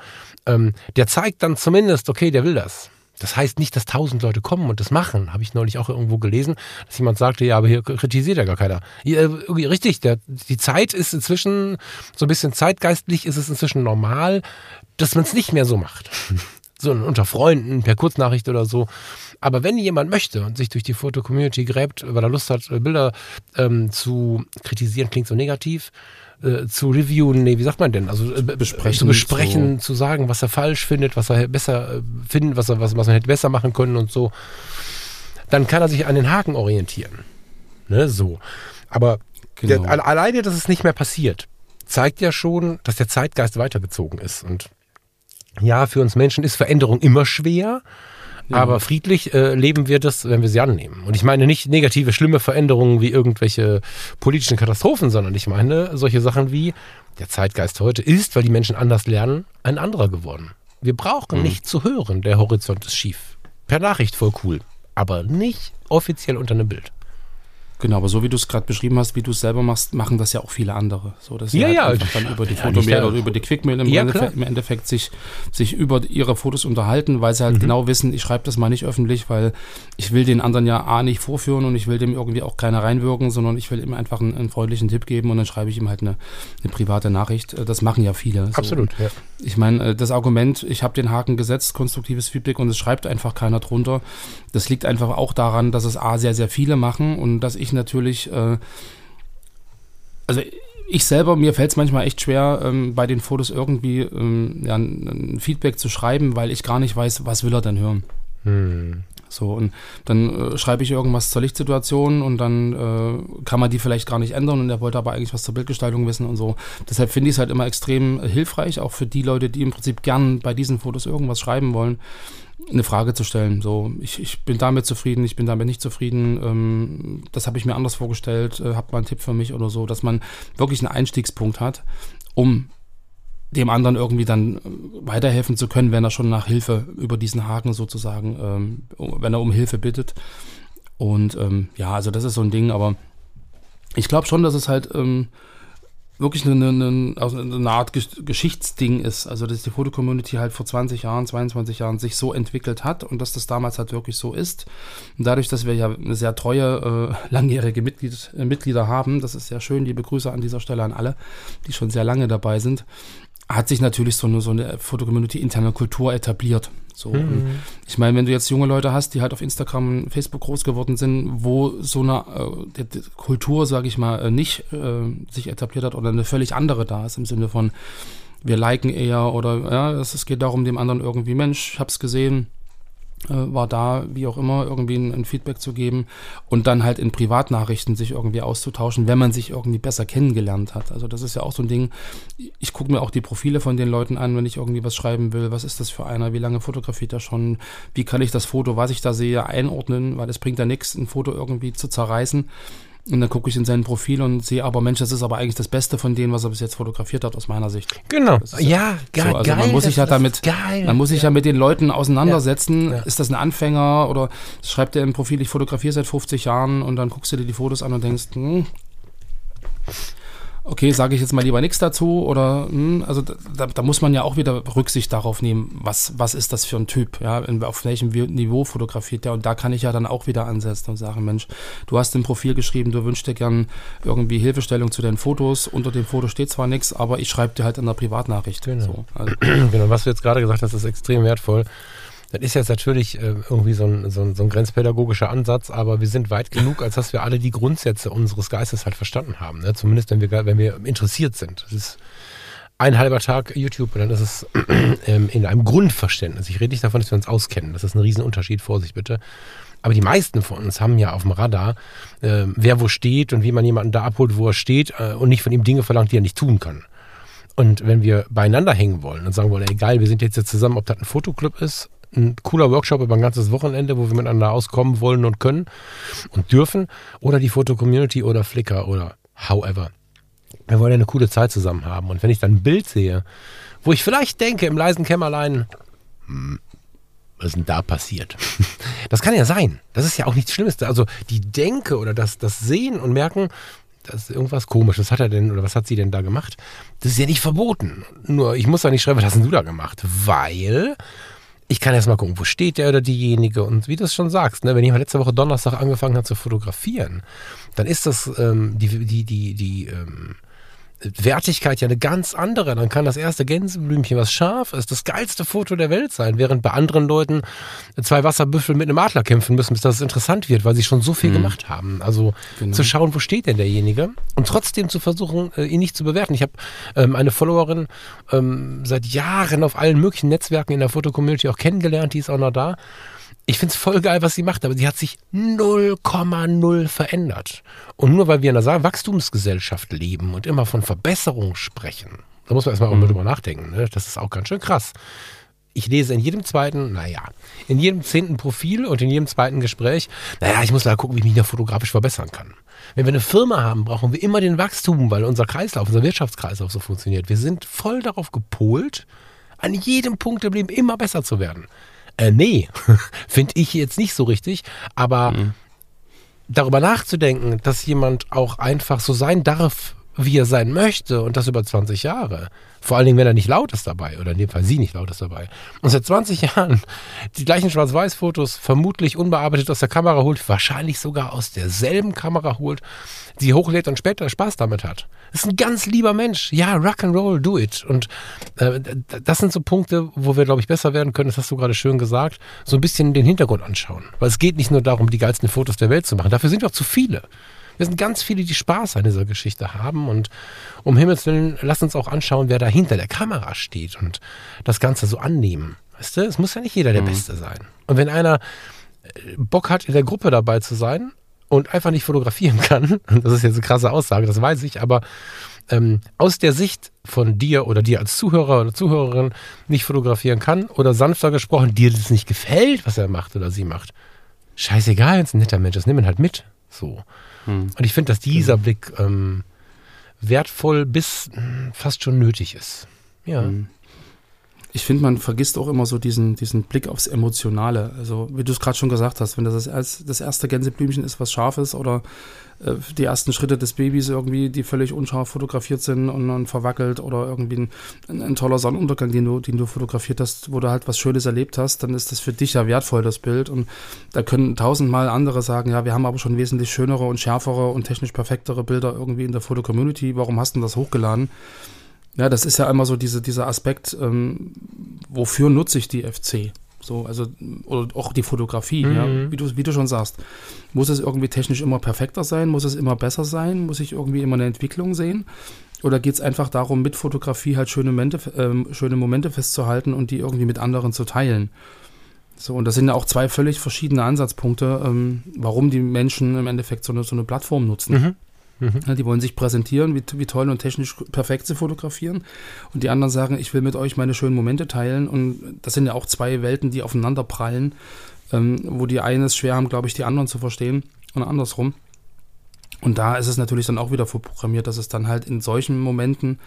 Ähm, der zeigt dann zumindest, okay, der will das. Das heißt nicht, dass tausend Leute kommen und das machen. Habe ich neulich auch irgendwo gelesen, dass jemand sagte, ja, aber hier kritisiert ja gar keiner. Ja, richtig, der, die Zeit ist inzwischen so ein bisschen zeitgeistlich, ist es inzwischen normal, dass man es nicht mehr so macht. <laughs> So unter Freunden, per Kurznachricht oder so. Aber wenn jemand möchte und sich durch die Foto-Community gräbt, weil er Lust hat, Bilder ähm, zu kritisieren, klingt so negativ, äh, zu reviewen, nee, wie sagt man denn? Also äh, besprechen, zu besprechen, so. zu sagen, was er falsch findet, was er besser äh, findet, was er, was, was man hätte besser machen können und so. Dann kann er sich an den Haken orientieren. Ne, so. Aber genau. der, alleine, dass es nicht mehr passiert, zeigt ja schon, dass der Zeitgeist weitergezogen ist. Und ja, für uns Menschen ist Veränderung immer schwer. Aber friedlich äh, leben wir das, wenn wir sie annehmen. Und ich meine nicht negative, schlimme Veränderungen wie irgendwelche politischen Katastrophen, sondern ich meine solche Sachen wie der Zeitgeist heute ist, weil die Menschen anders lernen, ein anderer geworden. Wir brauchen mhm. nicht zu hören, der Horizont ist schief. Per Nachricht voll cool, aber nicht offiziell unter einem Bild. Genau, aber so wie du es gerade beschrieben hast, wie du es selber machst, machen das ja auch viele andere. So, dass ja, halt ja. einfach dann über die Fotomail oder über die Quickmail im, ja, Endeffekt, im Endeffekt sich, sich über ihre Fotos unterhalten, weil sie halt mhm. genau wissen, ich schreibe das mal nicht öffentlich, weil ich will den anderen ja A nicht vorführen und ich will dem irgendwie auch keiner reinwirken, sondern ich will ihm einfach einen, einen freundlichen Tipp geben und dann schreibe ich ihm halt eine, eine private Nachricht. Das machen ja viele. So. Absolut, ja. Ich meine, äh, das Argument, ich habe den Haken gesetzt, konstruktives Feedback und es schreibt einfach keiner drunter, das liegt einfach auch daran, dass es A sehr, sehr viele machen und dass ich natürlich äh, also ich selber, mir fällt es manchmal echt schwer, ähm, bei den Fotos irgendwie ähm, ja, ein, ein, Feedback zu schreiben, weil ich gar nicht weiß, was will er denn hören. Hm. So, und dann äh, schreibe ich irgendwas zur Lichtsituation und dann äh, kann man die vielleicht gar nicht ändern und er wollte aber eigentlich was zur Bildgestaltung wissen und so. Deshalb finde ich es halt immer extrem hilfreich, auch für die Leute, die im Prinzip gern bei diesen Fotos irgendwas schreiben wollen, eine Frage zu stellen. So, ich, ich bin damit zufrieden, ich bin damit nicht zufrieden, ähm, das habe ich mir anders vorgestellt, äh, habt mal einen Tipp für mich oder so, dass man wirklich einen Einstiegspunkt hat, um dem anderen irgendwie dann äh, weiterhelfen zu können, wenn er schon nach Hilfe über diesen Haken sozusagen, ähm, wenn er um Hilfe bittet. Und ähm, ja, also das ist so ein Ding, aber ich glaube schon, dass es halt ähm, wirklich eine, eine, also eine Art Geschichtsding ist. Also, dass die Fotocommunity halt vor 20 Jahren, 22 Jahren sich so entwickelt hat und dass das damals halt wirklich so ist. Und dadurch, dass wir ja eine sehr treue, äh, langjährige Mitglied, äh, Mitglieder haben, das ist sehr schön, liebe Grüße an dieser Stelle an alle, die schon sehr lange dabei sind, hat sich natürlich so eine, so eine Fotocommunity interne Kultur etabliert. So, mhm. ich meine, wenn du jetzt junge Leute hast, die halt auf Instagram, Facebook groß geworden sind, wo so eine äh, Kultur, sage ich mal, äh, nicht äh, sich etabliert hat oder eine völlig andere da ist im Sinne von wir liken eher oder ja, es, es geht darum, dem anderen irgendwie Mensch, ich hab's gesehen, war da, wie auch immer, irgendwie ein, ein, Feedback zu geben und dann halt in Privatnachrichten sich irgendwie auszutauschen, wenn man sich irgendwie besser kennengelernt hat. Also das ist ja auch so ein Ding. Ich gucke mir auch die Profile von den Leuten an, wenn ich irgendwie was schreiben will. Was ist das für einer? Wie lange fotografiert er schon? Wie kann ich das Foto, was ich da sehe, einordnen? Weil es bringt ja nichts, ein Foto irgendwie zu zerreißen und dann gucke ich in sein Profil und sehe, aber Mensch, das ist aber eigentlich das Beste von denen, was er bis jetzt fotografiert hat, aus meiner Sicht. Genau. Ja, geil. So, also geil, man muss sich ja damit, geil. man muss sich ja. ja mit den Leuten auseinandersetzen. Ja. Ist das ein Anfänger oder schreibt er im Profil, ich fotografiere seit 50 Jahren und dann guckst du dir die Fotos an und denkst, hm, okay, sage ich jetzt mal lieber nichts dazu oder hm, also da, da, muss man ja auch wieder Rücksicht darauf nehmen, was, was ist das für ein Typ, ja, in, auf welchem Niveau fotografiert der und da kann ich ja dann auch wieder ansetzen und sagen, Mensch, du hast im Profil geschrieben, du wünschst dir gern irgendwie Hilfestellung zu deinen Fotos, unter dem Foto steht zwar nichts, aber ich schreibe dir halt in der Privatnachricht. Genau. So, also. <clears throat> genau, was du jetzt gerade gesagt hast, ist extrem wertvoll. Das ist jetzt natürlich äh, irgendwie so ein, so, ein, so ein grenzpädagogischer Ansatz, aber wir sind weit genug, als dass wir alle die Grundsätze unseres Geistes halt verstanden haben. Ne? Zumindest wenn wir, wenn wir interessiert sind. Das ist ein halber Tag YouTube und dann ist es <clears throat> ähm, in einem Grundverständnis. Ich rede nicht davon, dass wir uns auskennen. Das ist ein Riesenunterschied, Vorsicht bitte. Aber die meisten von uns haben ja auf dem Radar, äh, wer wo steht und wie man jemanden da abholt, wo er steht äh, und nicht von ihm Dinge verlangt, die er nicht tun kann. Und wenn wir beieinander hängen wollen und sagen wollen, egal, wir sind jetzt, jetzt zusammen, ob das ein Fotoclub ist ein cooler Workshop über ein ganzes Wochenende, wo wir miteinander auskommen wollen und können und dürfen. Oder die Foto-Community oder Flickr oder however. Wir wollen ja eine coole Zeit zusammen haben. Und wenn ich dann ein Bild sehe, wo ich vielleicht denke, im leisen Kämmerlein, hm, Was ist denn da passiert? <laughs> Das kann ja sein. Das ist ja auch nichts Schlimmes. Also die Denke oder das, das Sehen und Merken, das ist irgendwas komisch. Was hat er denn oder was hat sie denn da gemacht? Das ist ja nicht verboten. Nur ich muss da nicht schreiben, was hast denn du da gemacht? Weil ich kann erst mal gucken, wo steht der oder diejenige. Und wie du es schon sagst, ne, wenn jemand letzte Woche Donnerstag angefangen hat zu fotografieren, dann ist das ähm, die, die, die, die ähm, Wertigkeit ja eine ganz andere. Dann kann das erste Gänseblümchen, was scharf ist, das geilste Foto der Welt sein, während bei anderen Leuten zwei Wasserbüffel mit einem Adler kämpfen müssen, bis das interessant wird, weil sie schon so viel mhm. gemacht haben. Also genau. zu schauen, wo steht denn derjenige und trotzdem zu versuchen, äh, ihn nicht zu bewerten. Ich habe ähm, eine Followerin ähm, seit Jahren auf allen möglichen Netzwerken in der Fotocommunity auch kennengelernt, die ist auch noch da ich finde es voll geil, was sie macht, aber sie hat sich 0,0 verändert. Und nur weil wir in einer Wachstumsgesellschaft leben und immer von Verbesserung sprechen, da muss man erstmal mal mhm. drüber nachdenken. Ne? Das ist auch ganz schön krass. Ich lese in jedem zweiten, naja, in jedem zehnten Profil und in jedem zweiten Gespräch, naja, ich muss da gucken, wie ich mich da fotografisch verbessern kann. Wenn wir eine Firma haben, brauchen wir immer den Wachstum, weil unser Kreislauf, unser Wirtschaftskreislauf so funktioniert. Wir sind voll darauf gepolt, an jedem Punkt im Leben immer besser zu werden. Äh, nee, <laughs> finde ich jetzt nicht so richtig. Aber mhm. darüber nachzudenken, dass jemand auch einfach so sein darf, wie er sein möchte und das über 20 Jahre. Vor allen Dingen, wenn er nicht laut ist dabei oder in dem Fall sie nicht laut ist dabei. Und seit 20 Jahren <laughs> die gleichen Schwarz-Weiß-Fotos vermutlich unbearbeitet aus der Kamera holt, wahrscheinlich sogar aus derselben Kamera holt, sie hochlädt und später Spaß damit hat. Das ist ein ganz lieber Mensch. Ja, Rock'n'Roll, do it. Und äh, das sind so Punkte, wo wir, glaube ich, besser werden können, das hast du gerade schön gesagt, so ein bisschen den Hintergrund anschauen. Weil es geht nicht nur darum, die geilsten Fotos der Welt zu machen. Dafür sind wir auch zu viele. Wir sind ganz viele, die Spaß an dieser Geschichte haben und um Himmels Willen, lass uns auch anschauen, wer da hinter der Kamera steht und das Ganze so annehmen. Weißt du, es muss ja nicht jeder der mhm. Beste sein. Und wenn einer äh, Bock hat, in der Gruppe dabei zu sein und einfach nicht fotografieren kann, <laughs> das ist jetzt eine krasse Aussage, das weiß ich, aber ähm, aus der Sicht von dir oder dir als Zuhörer oder Zuhörerin nicht fotografieren kann oder sanfter gesprochen, dir das nicht gefällt, was er macht oder sie macht, scheißegal, wenn es ein netter Mensch ist, nimm ihn halt mit. So. Hm. Und ich finde, dass dieser hm. Blick ähm, wertvoll bis hm, fast schon nötig ist. Ja. Hm. Ich finde, man vergisst auch immer so diesen, diesen Blick aufs Emotionale. Also, wie du es gerade schon gesagt hast, wenn das das, das erste Gänseblümchen ist, was scharf ist, oder äh, die ersten Schritte des Babys irgendwie, die völlig unscharf fotografiert sind und, und verwackelt, oder irgendwie ein, ein, ein, toller Sonnenuntergang, den du, den du fotografiert hast, wo du halt was Schönes erlebt hast, dann ist das für dich ja wertvoll, das Bild. Und da können tausendmal andere sagen, ja, wir haben aber schon wesentlich schönere und schärfere und technisch perfektere Bilder irgendwie in der Foto-Community. Warum hast du das hochgeladen? Ja, das ist ja immer so diese, dieser Aspekt, ähm, wofür nutze ich die FC? So, also, oder auch die Fotografie, mhm. ja, wie du, wie du schon sagst. Muss es irgendwie technisch immer perfekter sein? Muss es immer besser sein? Muss ich irgendwie immer eine Entwicklung sehen? Oder geht es einfach darum, mit Fotografie halt schöne Momente, ähm, schöne Momente festzuhalten und die irgendwie mit anderen zu teilen? So, und das sind ja auch zwei völlig verschiedene Ansatzpunkte, ähm, warum die Menschen im Endeffekt so eine, so eine Plattform nutzen. Mhm. Mhm. Die wollen sich präsentieren, wie, wie toll und technisch perfekt sie fotografieren. Und die anderen sagen, ich will mit euch meine schönen Momente teilen. Und das sind ja auch zwei Welten, die aufeinander prallen, ähm, wo die einen es schwer haben, glaube ich, die anderen zu verstehen und andersrum. Und da ist es natürlich dann auch wieder vorprogrammiert, dass es dann halt in solchen Momenten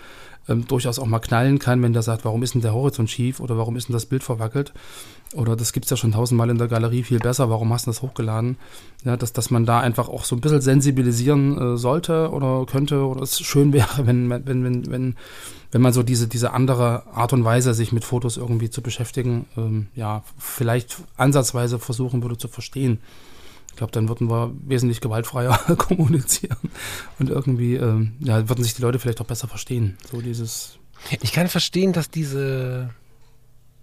ähm, durchaus auch mal knallen kann, wenn der sagt, warum ist denn der Horizont schief oder warum ist denn das Bild verwackelt? Oder das gibt es ja schon tausendmal in der Galerie viel besser, warum hast du das hochgeladen? Ja, dass, dass man da einfach auch so ein bisschen sensibilisieren äh, sollte oder könnte oder es schön <laughs> wäre, wenn, wenn, wenn, wenn, wenn man so diese, diese andere Art und Weise, sich mit Fotos irgendwie zu beschäftigen, ähm, ja, vielleicht ansatzweise versuchen würde zu verstehen. Ich glaube, dann würden wir wesentlich gewaltfreier <laughs> kommunizieren und irgendwie, ähm, ja, würden sich die Leute vielleicht auch besser verstehen. So dieses. Ich kann verstehen, dass diese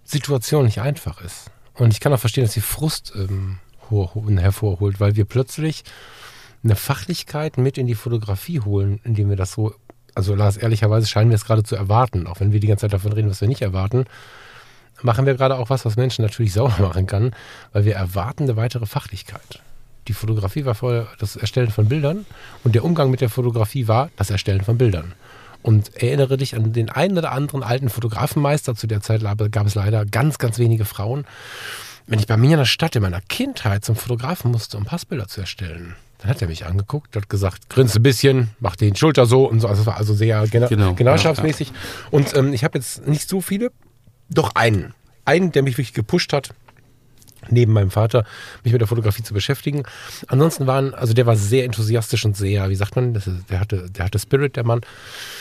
Situation nicht einfach ist. Und ich kann auch verstehen, dass sie Frust ähm, hervorholt, weil wir plötzlich eine Fachlichkeit mit in die Fotografie holen, indem wir das so, also Lars, ehrlicherweise scheinen wir es gerade zu erwarten, auch wenn wir die ganze Zeit davon reden, was wir nicht erwarten, machen wir gerade auch was, was Menschen natürlich <laughs> sauer machen kann, weil wir erwarten eine weitere Fachlichkeit. Die Fotografie war vorher das Erstellen von Bildern und der Umgang mit der Fotografie war das Erstellen von Bildern. Und erinnere dich an den einen oder anderen alten Fotografenmeister. Zu der Zeit gab es leider ganz, ganz wenige Frauen. Wenn ich bei mir in der Stadt in meiner Kindheit zum Fotografen musste, um Passbilder zu erstellen, dann hat er mich angeguckt, hat gesagt, grinst ein bisschen, macht den Schulter so und so. Also es war also sehr gena genau, genauschaftsmäßig. Ja, ja. Und ähm, ich habe jetzt nicht so viele, doch einen. Einen, der mich wirklich gepusht hat, neben meinem Vater, mich mit der Fotografie zu beschäftigen. Ansonsten waren, also der war sehr enthusiastisch und sehr, wie sagt man, ist, der hatte, der hatte Spirit, der Mann.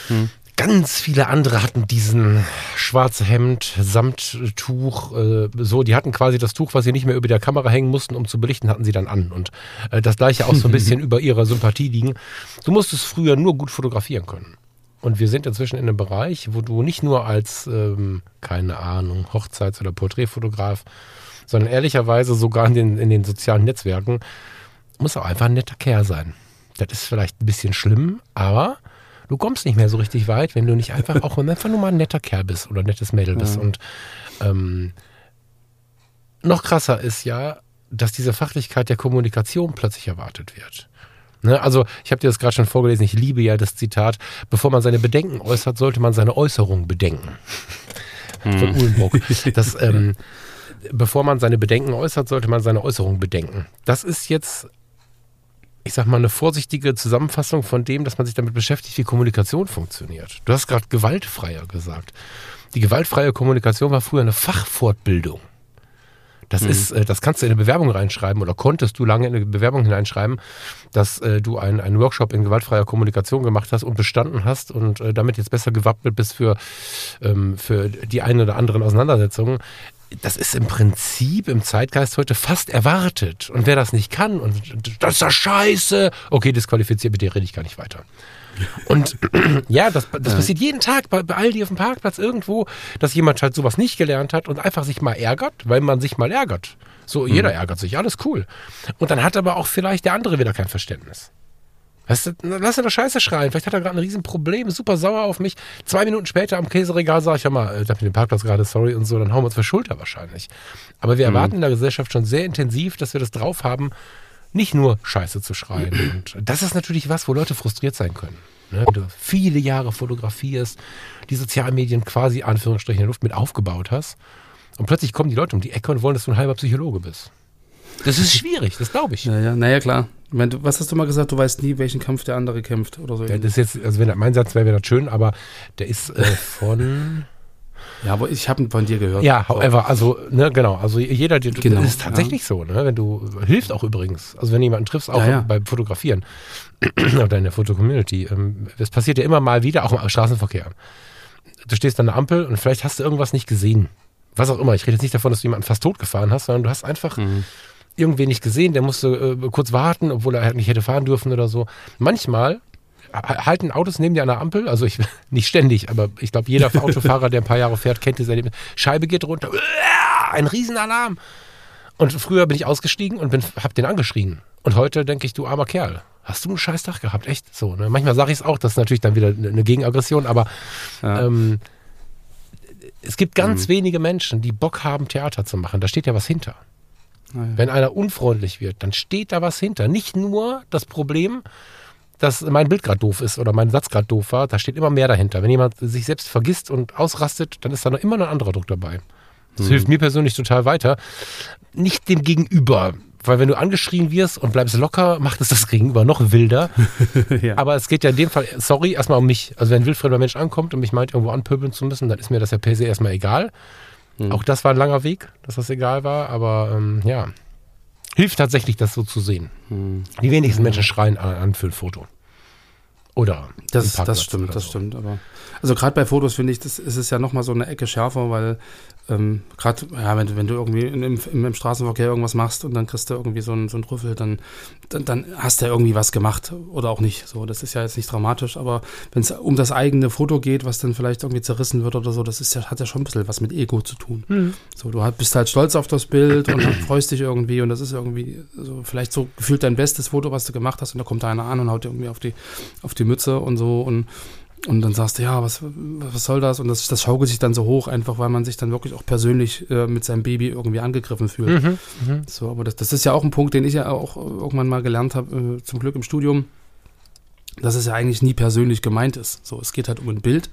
Hm. Ganz viele andere hatten diesen schwarze Hemd, Samttuch, äh, so, die hatten quasi das Tuch, was sie nicht mehr über der Kamera hängen mussten, um zu belichten, hatten sie dann an. Und äh, das gleiche auch so ein bisschen <laughs> über ihrer Sympathie liegen. Du musstest früher nur gut fotografieren können. Und wir sind inzwischen in einem Bereich, wo du nicht nur als, ähm, keine Ahnung, Hochzeits- oder Porträtfotograf, sondern ehrlicherweise sogar in den, in den sozialen Netzwerken, muss auch einfach ein netter Kerl sein. Das ist vielleicht ein bisschen schlimm, aber du kommst nicht mehr so richtig weit, wenn du nicht einfach auch einfach nur mal ein netter Kerl bist oder ein nettes Mädel bist. Ja. Und ähm, noch krasser ist ja, dass diese Fachlichkeit der Kommunikation plötzlich erwartet wird. Ne, also, ich habe dir das gerade schon vorgelesen, ich liebe ja das Zitat, bevor man seine Bedenken äußert, sollte man seine Äußerung bedenken. Von Uhlenburg. <laughs> Das, ähm, bevor man seine Bedenken äußert, sollte man seine Äußerung bedenken. Das ist jetzt, ich sag mal, eine vorsichtige Zusammenfassung von dem, dass man sich damit beschäftigt, wie Kommunikation funktioniert. Du hast gerade gewaltfreier gesagt. Die gewaltfreie Kommunikation war früher eine Fachfortbildung. Das ist, äh, das kannst du in eine Bewerbung reinschreiben oder konntest du lange in eine Bewerbung hineinschreiben, dass äh, du ein- einen Workshop in gewaltfreier Kommunikation gemacht hast und bestanden hast und äh, damit jetzt besser gewappnet bist für, ähm, für die einen oder anderen Auseinandersetzungen. Das ist im Prinzip im Zeitgeist heute fast erwartet. Und wer das nicht kann und das ist ja scheiße, okay, disqualifiziert, mit dir rede ich gar nicht weiter. Und <clears throat> ja, das, das passiert jeden Tag bei, bei Aldi auf dem Parkplatz irgendwo, dass jemand halt sowas nicht gelernt hat und einfach sich mal ärgert, weil man sich mal ärgert. So, jeder ärgert sich, alles cool. Und dann hat aber auch vielleicht der andere wieder kein Verständnis. Weißt du, lass ihn doch scheiße schreien. Vielleicht hat er gerade ein Riesenproblem, super sauer auf mich. Zwei Minuten später am Käseregal sage ich, ja mal, ich hab mit dem Parkplatz gerade, sorry und so, dann hauen wir uns für Schulter wahrscheinlich. Aber wir erwarten in der Gesellschaft schon sehr intensiv, dass wir das drauf haben, nicht nur Scheiße zu schreien. Und das ist natürlich was, wo Leute frustriert sein können. Ne? Wenn du viele Jahre fotografierst, die Sozialmedien quasi Anführungsstrichen in der Luft mit aufgebaut hast und plötzlich kommen die Leute um die Ecke und wollen, dass du ein halber Psychologe bist. Das ist <laughs> schwierig, das glaube ich. Ja, ja, naja, klar. Ich meine, was hast du mal gesagt? Du weißt nie, welchen Kampf der andere kämpft oder so. Ja, das ist jetzt, also wenn mein Satz wäre, wäre das schön, aber der ist äh, <laughs> von. Ja, aber ich habe ihn von dir gehört. ja, however, also, ne, genau, also jeder, der, Genau, das ist tatsächlich so, ne, wenn du, hilft auch übrigens, also wenn du jemanden triffst, auch Ja, ja. beim Fotografieren <clears throat> oder in der Fotocommunity, ähm, das passiert ja immer mal wieder, auch im Straßenverkehr. Du stehst an der Ampel und vielleicht hast du irgendwas nicht gesehen. Was auch immer, ich rede jetzt nicht davon, dass du jemanden fast tot gefahren hast, sondern du hast einfach Mhm. Irgendwen nicht gesehen, der musste äh, kurz warten, obwohl er halt nicht hätte fahren dürfen oder so. Manchmal ha- halten Autos neben dir an der Ampel, also ich <laughs> nicht ständig, aber ich glaube, jeder <laughs> Autofahrer, der ein paar Jahre fährt, kennt dieses Erlebnis. Scheibe geht runter, <laughs> ein Riesenalarm. Und früher bin ich ausgestiegen und bin, hab den angeschrien. Und heute denke ich, du armer Kerl, hast du einen scheiß Tag gehabt? Echt so. Ne? Manchmal sage ich es auch, das ist natürlich dann wieder eine eine Gegenaggression, aber Ja. ähm, es gibt ganz wenige Menschen, die Bock haben, Theater zu machen. Da steht ja was hinter. Naja. Wenn einer unfreundlich wird, dann steht da was hinter. Nicht nur das Problem, dass mein Bild gerade doof ist oder mein Satz gerade doof war, da steht immer mehr dahinter. Wenn jemand sich selbst vergisst und ausrastet, dann ist da noch immer noch ein anderer Druck dabei. Das hilft mir persönlich total weiter. Nicht dem Gegenüber, weil wenn du angeschrien wirst und bleibst locker, macht es das Gegenüber noch wilder. <laughs> ja. Aber es geht ja in dem Fall, sorry, erstmal um mich. Also wenn ein wildfremder Mensch ankommt und mich meint, irgendwo anpöbeln zu müssen, dann ist mir das ja per se erstmal egal. Auch das war ein langer Weg, dass das egal war, aber ähm, ja. Hilft tatsächlich, das so zu sehen. Die wenigsten Menschen schreien an, an für ein Foto. Oder Das, das stimmt, oder das so. stimmt. Aber also gerade bei Fotos finde ich, das ist es ja nochmal so eine Ecke schärfer, weil ähm, gerade, ja, wenn, du- wenn du irgendwie im, im, im Straßenverkehr irgendwas machst und dann kriegst du irgendwie so einen, so einen Trüffel, dann, dann, dann hast du ja irgendwie was gemacht oder auch nicht. So, das ist ja jetzt nicht dramatisch, aber wenn es um das eigene Foto geht, was dann vielleicht irgendwie zerrissen wird oder so, das ist ja, hat ja schon ein bisschen was mit Ego zu tun. Mhm. So, du halt- bist halt stolz auf das Bild und freust dich irgendwie und das ist irgendwie so vielleicht so gefühlt dein bestes Foto, was du gemacht hast und da kommt einer an und haut dir irgendwie auf die, auf die Mütze und so und, und dann sagst du, ja, was, was soll das? Und das, das schaukelt sich dann so hoch, einfach weil man sich dann wirklich auch persönlich äh, mit seinem Baby irgendwie angegriffen fühlt. Mhm. Mhm. So, aber das, das ist ja auch ein Punkt, den ich ja auch irgendwann mal gelernt habe, äh, zum Glück im Studium, dass es ja eigentlich nie persönlich gemeint ist. So, es geht halt um ein Bild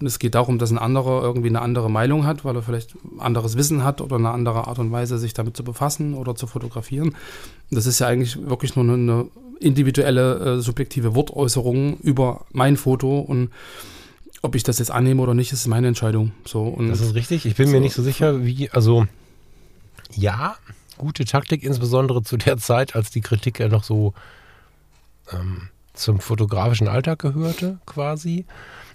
und es geht darum, dass ein anderer irgendwie eine andere Meinung hat, weil er vielleicht anderes Wissen hat oder eine andere Art und Weise, sich damit zu befassen oder zu fotografieren. Das ist ja eigentlich wirklich nur eine, eine individuelle, äh, subjektive Wortäußerung über mein Foto und ob ich das jetzt annehme oder nicht, ist meine Entscheidung. So, und Das ist richtig. Ich bin mir So. nicht so sicher, wie, also ja, gute Taktik, insbesondere zu der Zeit, als die Kritik ja noch so ähm, zum fotografischen Alltag gehörte, quasi.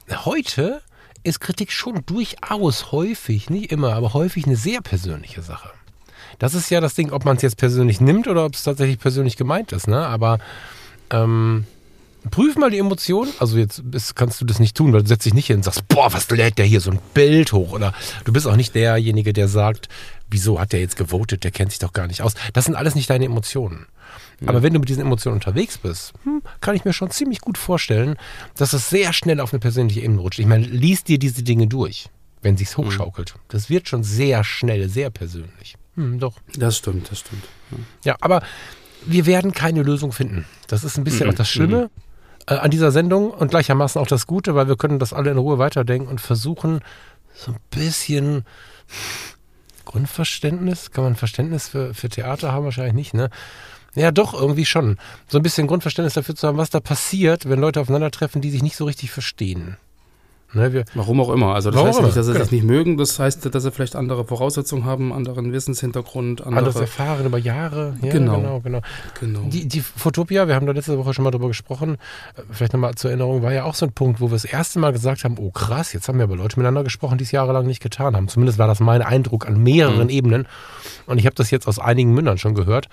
Heute ist Kritik schon durchaus häufig, nicht immer, aber häufig eine sehr persönliche Sache. Das ist ja das Ding, ob man es jetzt persönlich nimmt oder ob es tatsächlich persönlich gemeint ist, ne? Aber ähm, prüf mal die Emotionen. Also jetzt bist, kannst du das nicht tun, weil du setzt dich nicht hin und sagst, boah, was lädt der hier so ein Bild hoch? Oder du bist auch nicht derjenige, der sagt, wieso hat der jetzt gewotet, der kennt sich doch gar nicht aus. Das sind alles nicht deine Emotionen. Aber wenn du mit diesen Emotionen unterwegs bist, hm, kann ich mir schon ziemlich gut vorstellen, dass es sehr schnell auf eine persönliche Ebene rutscht. Ich meine, liest dir diese Dinge durch, wenn sich's hochschaukelt. Das wird schon sehr schnell, sehr persönlich. Hm, doch. Das stimmt, das stimmt. Ja, aber wir werden keine Lösung finden. Das ist ein bisschen Mhm, auch das Schlimme äh, an dieser Sendung und gleichermaßen auch das Gute, weil wir können das alle in Ruhe weiterdenken und versuchen, so ein bisschen Grundverständnis, kann man Verständnis für, für Theater haben? Wahrscheinlich nicht, ne? Ja, doch, irgendwie schon. So ein bisschen Grundverständnis dafür zu haben, was da passiert, wenn Leute aufeinandertreffen, die sich nicht so richtig verstehen. Ne, wir, Warum auch immer. Also das Warum heißt immer, nicht, dass sie genau. sich nicht mögen. Das heißt, dass sie vielleicht andere Voraussetzungen haben, anderen Wissenshintergrund, andere. anderes erfahren über Jahre. Ja, Genau. genau, genau. genau. Die, die Fotopia, wir haben da letzte Woche schon mal drüber gesprochen, vielleicht nochmal zur Erinnerung, war ja auch so ein Punkt, wo wir das erste Mal gesagt haben, oh krass, jetzt haben wir aber Leute miteinander gesprochen, die es jahrelang nicht getan haben. Zumindest war das mein Eindruck an mehreren Ebenen. Und ich habe das jetzt aus einigen Mündern schon gehört.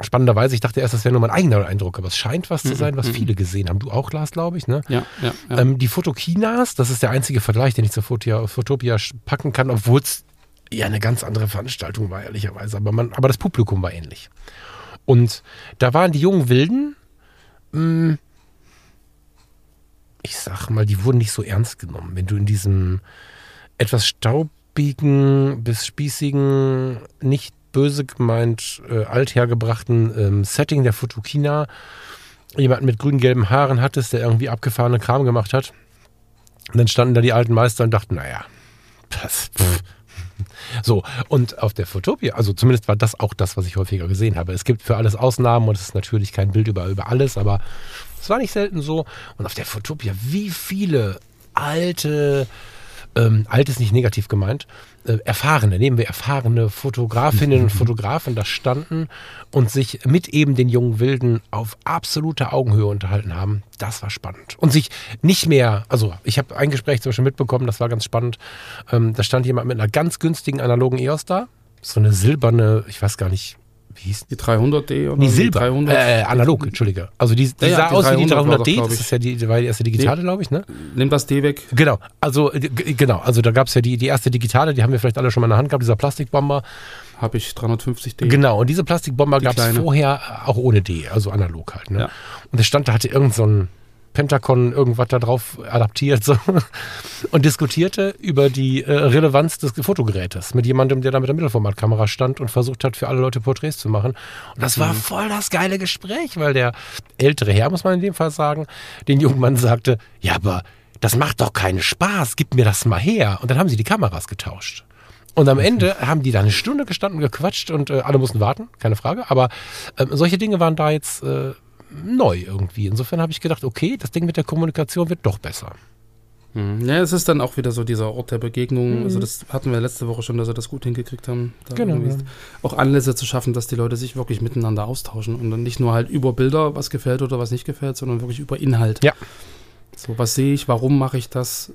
Spannenderweise, ich dachte erst, das wäre nur mein eigener Eindruck, aber es scheint was zu sein, was viele gesehen haben. Du auch, Lars, glaube ich, ne? ja, ja, ja. Ähm, die Fotokinas, das ist der einzige Vergleich, den ich zur Fotopia, Fotopia packen kann, obwohl es ja eine ganz andere Veranstaltung war, ehrlicherweise. Aber, man, aber das Publikum war ähnlich. Und da waren die jungen Wilden, mh, ich sag mal, die wurden nicht so ernst genommen. Wenn du in diesem etwas staubigen bis spießigen, nicht böse gemeint, äh, althergebrachten ähm, Setting der Fotokina jemanden mit grün-gelben Haaren hattest, der irgendwie abgefahrene Kram gemacht hat. Und dann standen da die alten Meister und dachten, naja, das, pff. So, und auf der Fotopia, also zumindest war das auch das, was ich häufiger gesehen habe. Es gibt für alles Ausnahmen und es ist natürlich kein Bild über, über alles, aber es war nicht selten so. Und auf der Fotopia, wie viele alte, ähm, alt ist nicht negativ gemeint, äh, erfahrene, nehmen wir erfahrene Fotografinnen und <laughs> Fotografen da standen und sich mit eben den jungen Wilden auf absoluter Augenhöhe unterhalten haben. Das war spannend. Und sich nicht mehr, also ich habe ein Gespräch zum Beispiel mitbekommen, das war ganz spannend. Ähm, da stand jemand mit einer ganz günstigen analogen EOS da. So eine silberne, ich weiß gar nicht, wie hieß die 300D oder Nee, Silber. 300? Äh, analog, Entschuldige. Also die, die Ja, sah die aus wie die 300 war doch, 300D, glaub das ich. ist ja die, die war die erste digitale, glaube ich, ne? Nimm das D weg. Genau, also äh, genau, also da gab es ja die, die erste digitale, die haben wir vielleicht alle schon mal in der Hand gehabt, dieser Plastikbomber. Habe ich 350D. Genau, und diese Plastikbomber gab es vorher auch ohne D, also analog halt. Ne? Ja. Und der stand da, hatte irgend so ein Pentagon irgendwas da drauf adaptiert so, und diskutierte über die äh, Relevanz des Fotogerätes mit jemandem, der da mit der Mittelformatkamera stand und versucht hat, für alle Leute Porträts zu machen. Und das Mhm. war voll das geile Gespräch, weil der ältere Herr, muss man in dem Fall sagen, den jungen Mann sagte, ja, aber das macht doch keinen Spaß, gib mir das mal her. Und dann haben sie die Kameras getauscht. Und am Ende haben die da eine Stunde gestanden, gequatscht und äh, alle mussten warten, keine Frage. Aber ähm, solche Dinge waren da jetzt äh, neu irgendwie. Insofern habe ich gedacht, okay, das Ding mit der Kommunikation wird doch besser. Mhm. Ja, es ist dann auch wieder so dieser Ort der Begegnung. Also das hatten wir letzte Woche schon, dass wir das gut hingekriegt haben. Mhm. Genau, ja. Auch Anlässe zu schaffen, dass die Leute sich wirklich miteinander austauschen und dann nicht nur halt über Bilder, was gefällt oder was nicht gefällt, sondern wirklich über Inhalt. Ja. So, was sehe ich, warum mache ich das,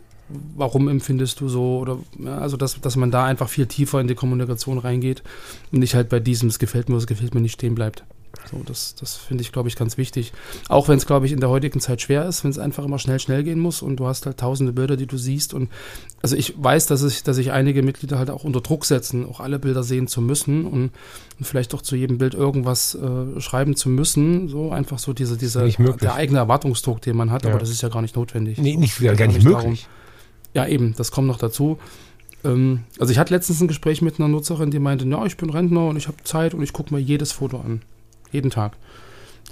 warum empfindest du so oder ja, also dass, dass man da einfach viel tiefer in die Kommunikation reingeht und nicht halt bei diesem, es gefällt mir, es gefällt mir nicht stehen bleibt. So, das, das finde ich, glaube ich, ganz wichtig. Auch wenn es, glaube ich, in der heutigen Zeit schwer ist, wenn es einfach immer schnell, schnell gehen muss und du hast halt tausende Bilder, die du siehst. Und also ich weiß, dass ich, dass sich einige Mitglieder halt auch unter Druck setzen, auch alle Bilder sehen zu müssen und, und vielleicht auch zu jedem Bild irgendwas äh, schreiben zu müssen. So einfach so diese, diese der eigene Erwartungsdruck, den man hat, Ja. aber das ist ja gar nicht notwendig. Nee, nicht, geht gar nicht darum- möglich. ja, eben, das kommt noch dazu. Ähm, also ich hatte letztens ein Gespräch mit einer Nutzerin, die meinte, ja, ich bin Rentner und ich habe Zeit und ich gucke mir jedes Foto an. Jeden Tag.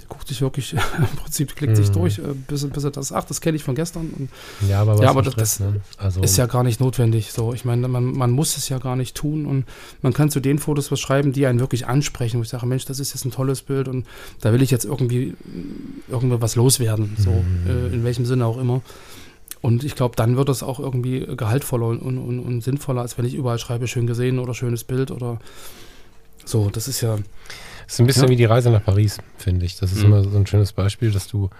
Die guckt sich wirklich, <laughs> im Prinzip klickt sich Mhm. durch, äh, bis, bis er das, ach, das kenne ich von gestern. Und Ja, aber, was Ja, aber das- Stress, ne? also, ist ja gar nicht notwendig. So, ich meine, man, man muss es ja gar nicht tun und man kann zu den Fotos was schreiben, die einen wirklich ansprechen. Wo ich sage, Mensch, das ist jetzt ein tolles Bild und da will ich jetzt irgendwie irgendwie was loswerden. So, äh, in welchem Sinne auch immer. Und ich glaube, dann wird es auch irgendwie gehaltvoller und, und, und, und sinnvoller, als wenn ich überall schreibe, schön gesehen oder schönes Bild oder So, das ist ja. Das ist ein bisschen Ja. wie die Reise nach Paris, finde ich. Das ist Mhm. immer so ein schönes Beispiel, dass du.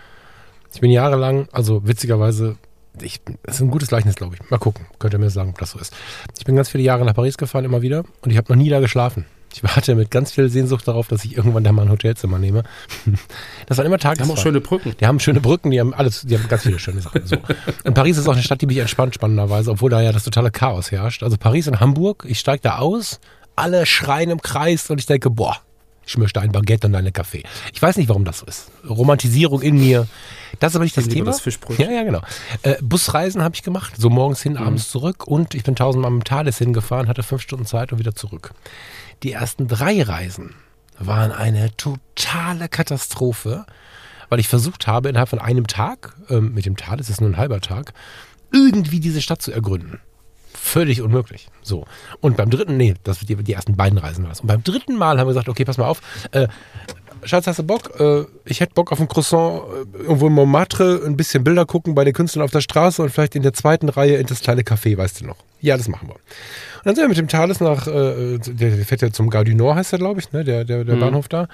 Ich bin jahrelang, also witzigerweise, ich, das ist ein gutes Gleichnis, glaube ich. Mal gucken, könnt ihr mir sagen, ob das so ist. Ich bin ganz viele Jahre nach Paris gefahren, immer wieder, und ich habe noch nie da geschlafen. Ich warte mit ganz viel Sehnsucht darauf, dass ich irgendwann da mal ein Hotelzimmer nehme. <laughs> Das waren immer Die haben auch Tagesfahrten. schöne Brücken. Die haben schöne Brücken, die haben alles, die haben ganz viele schöne Sachen. So. Und Paris ist auch eine Stadt, die mich entspannt, spannenderweise, obwohl da ja das totale Chaos herrscht. Also Paris und Hamburg, ich steige da aus, alle schreien im Kreis und ich denke, boah, ich möchte ein Baguette und einen Kaffee. Ich weiß nicht, warum das so ist. Romantisierung in mir. Das ist aber nicht das Thema. das. Ja, ja, genau. Äh, Busreisen habe ich gemacht, so morgens hin, abends zurück und ich bin tausendmal mit dem Thales hingefahren, hatte fünf Stunden Zeit und wieder zurück. Die ersten drei Reisen waren eine totale Katastrophe, weil ich versucht habe, innerhalb von einem Tag, ähm, mit dem Thales ist nur ein halber Tag, irgendwie diese Stadt zu ergründen. Völlig unmöglich. So. Und beim dritten, nee, das die, die ersten beiden Reisen war das. Und beim dritten Mal haben wir gesagt, okay, pass mal auf, äh, Schatz, hast du Bock? Äh, ich hätte Bock auf ein Croissant äh, irgendwo in Montmartre, ein bisschen Bilder gucken bei den Künstlern auf der Straße und vielleicht in der zweiten Reihe in das kleine Café, weißt du noch? Ja, das machen wir. Und dann sind wir mit dem Thales nach, äh, der, der fährt ja zum Gare du Nord, heißt der, glaube ich, ne? der, der, der Bahnhof da.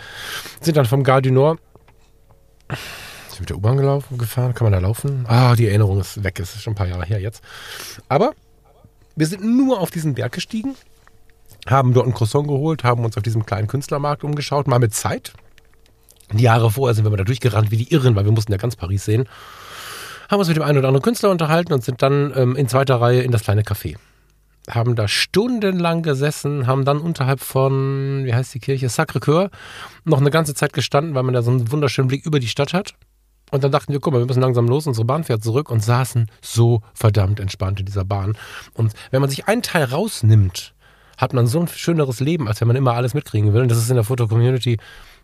Sind dann vom Gare du Nord sind mit der U-Bahn gelaufen, gefahren, kann man da laufen? Ah, die Erinnerung ist weg, es ist schon ein paar Jahre her jetzt. Aber wir sind nur auf diesen Berg gestiegen, haben dort ein Croissant geholt, haben uns auf diesem kleinen Künstlermarkt umgeschaut, mal mit Zeit. Die Jahre vorher sind wir mal da durchgerannt wie die Irren, weil wir mussten ja ganz Paris sehen. Haben uns mit dem einen oder anderen Künstler unterhalten und sind dann ähm, in zweiter Reihe in das kleine Café. Haben da stundenlang gesessen, haben dann unterhalb von, wie heißt die Kirche, Sacré-Cœur, noch eine ganze Zeit gestanden, weil man da so einen wunderschönen Blick über die Stadt hat. Und dann dachten wir, guck mal, wir müssen langsam los, unsere Bahn fährt zurück und saßen so verdammt entspannt in dieser Bahn. Und wenn man sich einen Teil rausnimmt, hat man so ein schöneres Leben, als wenn man immer alles mitkriegen will. Und das ist in der Foto-Community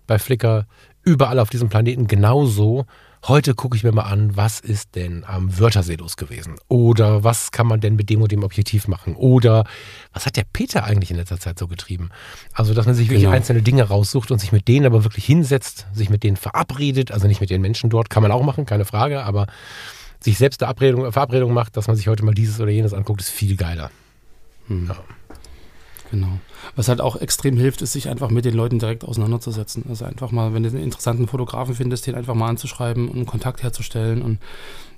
bei Flickr überall auf diesem Planeten genauso. Heute gucke ich mir mal an, was ist denn am Wörthersee los gewesen? Oder was kann man denn mit dem und dem Objektiv machen? Oder was hat der Peter eigentlich in letzter Zeit so getrieben? Also, dass man sich wirklich Genau. einzelne Dinge raussucht und sich mit denen aber wirklich hinsetzt, sich mit denen verabredet, also nicht mit den Menschen dort, kann man auch machen, keine Frage, aber sich selbst eine Abredung, Verabredung macht, dass man sich heute mal dieses oder jenes anguckt, ist viel geiler. Genau. Was halt auch extrem hilft, ist, sich einfach mit den Leuten direkt auseinanderzusetzen. Also einfach mal, wenn du einen interessanten Fotografen findest, den einfach mal anzuschreiben und einen Kontakt herzustellen. Und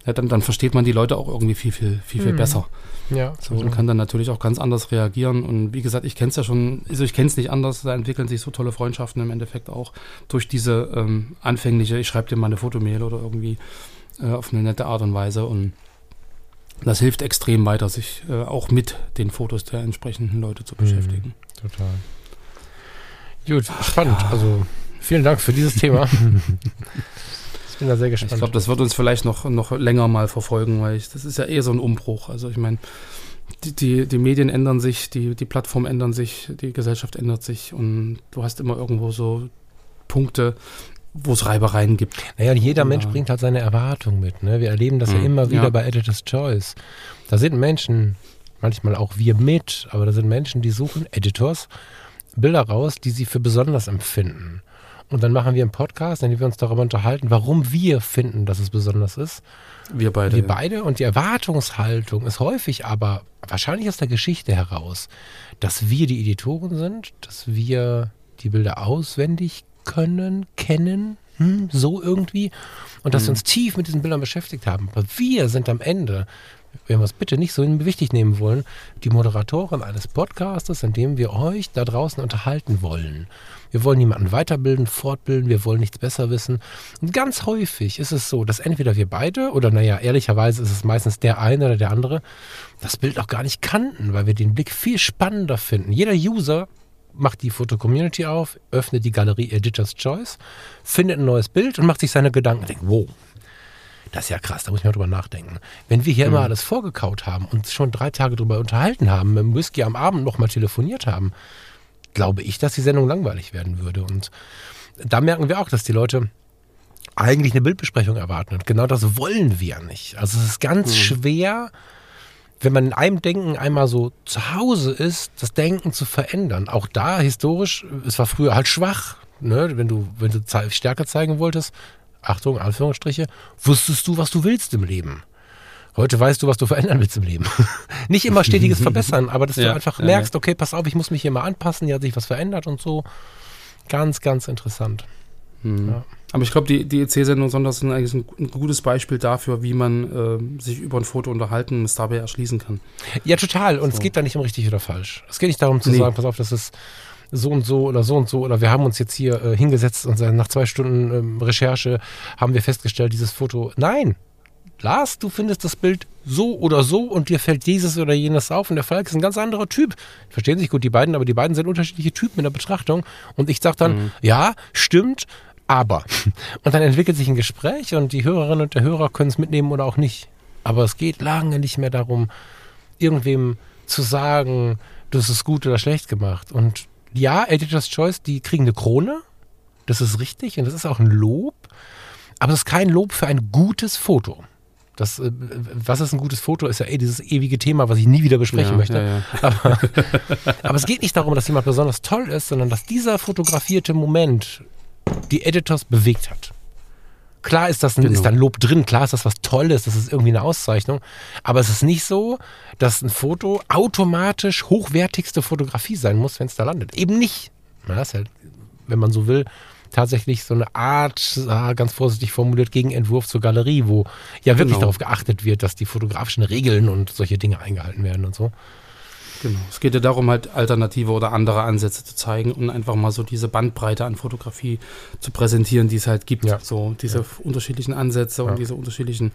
ja, dann, dann versteht man die Leute auch irgendwie viel, viel, viel, viel besser. Ja, So, und kann dann natürlich auch ganz anders reagieren. Und wie gesagt, ich kenne es ja schon, also ich kenne es nicht anders, da entwickeln sich so tolle Freundschaften im Endeffekt auch durch diese ähm, anfängliche, ich schreibe dir mal eine Fotomail oder irgendwie äh, auf eine nette Art und Weise. Und das hilft extrem weiter, sich äh, auch mit den Fotos der entsprechenden Leute zu beschäftigen. Total. Gut, spannend. Also vielen Dank für dieses Thema. <laughs> ich bin da sehr Ich gespannt. glaube, das wird uns vielleicht noch, noch länger mal verfolgen, weil ich, das ist ja eh so ein Umbruch. Also ich meine, die, die, die Medien ändern sich, die, die Plattformen ändern sich, die Gesellschaft ändert sich und du hast immer irgendwo so Punkte, wo es Reibereien gibt. naja, jeder Mensch Ja. bringt halt seine Erwartung mit. Ne? Wir erleben das ja Mhm. immer wieder Ja. bei Editor's Choice. Da sind Menschen, manchmal auch wir mit, aber da sind Menschen, die suchen, Editors, Bilder raus, die sie für besonders empfinden. Und dann machen wir einen Podcast, in dem wir uns darüber unterhalten, warum wir finden, dass es besonders ist. Wir beide. Wir beide und die Erwartungshaltung ist häufig aber wahrscheinlich aus der Geschichte heraus, dass wir die Editoren sind, dass wir die Bilder auswendig können, kennen, hm, so irgendwie und dass wir uns tief mit diesen Bildern beschäftigt haben. Aber wir sind am Ende, wenn wir es bitte nicht so wichtig nehmen wollen, die Moderatoren eines Podcastes, in dem wir euch da draußen unterhalten wollen. Wir wollen niemanden weiterbilden, fortbilden, wir wollen nichts besser wissen. Und ganz häufig ist es so, dass entweder wir beide, oder naja, ehrlicherweise ist es meistens der eine oder der andere, das Bild auch gar nicht kannten, weil wir den Blick viel spannender finden. Jeder User macht die Foto-Community auf, öffnet die Galerie Editor's Choice, findet ein neues Bild und macht sich seine Gedanken und denkt, wow, das ist ja krass, da muss ich mal drüber nachdenken. Wenn wir hier immer alles vorgekaut haben und schon drei Tage drüber unterhalten haben, mit dem Whisky am Abend noch mal telefoniert haben, glaube ich, dass die Sendung langweilig werden würde. Und da merken wir auch, dass die Leute eigentlich eine Bildbesprechung erwarten. Und genau das wollen wir nicht. Also es ist ganz schwer, wenn man in einem Denken einmal so zu Hause ist, das Denken zu verändern. Auch da historisch, es war früher halt schwach. Ne? Wenn du, wenn du Stärke zeigen wolltest, Achtung, Anführungsstriche, wusstest du, was du willst im Leben. Heute weißt du, was du verändern willst im Leben. <laughs> Nicht immer stetiges Verbessern, aber dass du <laughs> Ja, einfach merkst, okay, pass auf, ich muss mich hier mal anpassen, hier hat sich was verändert und so. Ganz, ganz interessant. Hm. Ja. Aber ich glaube, die, die EC-Sendung Sonntags sind eigentlich ein, ein gutes Beispiel dafür, wie man äh, sich über ein Foto unterhalten und es dabei erschließen kann. Ja, total. Und es So. geht da nicht um richtig oder falsch. Es geht nicht darum zu Nee. sagen, pass auf, das ist so und so oder so und so oder wir haben uns jetzt hier äh, hingesetzt und nach zwei Stunden ähm, Recherche haben wir festgestellt, dieses Foto. Nein, Lars, du findest das Bild so oder so und dir fällt dieses oder jenes auf und der Falk ist ein ganz anderer Typ. Verstehen sich gut die beiden, aber die beiden sind unterschiedliche Typen in der Betrachtung und ich sag dann, ja, stimmt, aber. <laughs> Und dann entwickelt sich ein Gespräch und die Hörerinnen und der Hörer können es mitnehmen oder auch nicht. Aber es geht lange nicht mehr darum, irgendwem zu sagen, das ist gut oder schlecht gemacht. Und ja, Editor's Choice, die kriegen eine Krone. Das ist richtig und das ist auch ein Lob. Aber es ist kein Lob für ein gutes Foto. Das, äh, was ist ein gutes Foto, ist ja eh dieses ewige Thema, was ich nie wieder besprechen Ja, möchte. ja, ja. <laughs> Aber, aber es geht nicht darum, dass jemand besonders toll ist, sondern dass dieser fotografierte Moment die Editors bewegt hat. Klar ist das ein, Genau. ist da ein Lob drin, klar ist das was Tolles, das ist irgendwie eine Auszeichnung, aber es ist nicht so, dass ein Foto automatisch hochwertigste Fotografie sein muss, wenn es da landet. Eben nicht. Na, das ist halt, wenn man so will, tatsächlich so eine Art, ah, ganz vorsichtig formuliert, Gegenentwurf zur Galerie, wo ja wirklich Genau. darauf geachtet wird, dass die fotografischen Regeln und solche Dinge eingehalten werden und so. Genau. Es geht ja darum, halt alternative oder andere Ansätze zu zeigen und einfach mal so diese Bandbreite an Fotografie zu präsentieren, die es halt gibt. Ja. So diese unterschiedlichen Ansätze Ja. und diese unterschiedlichen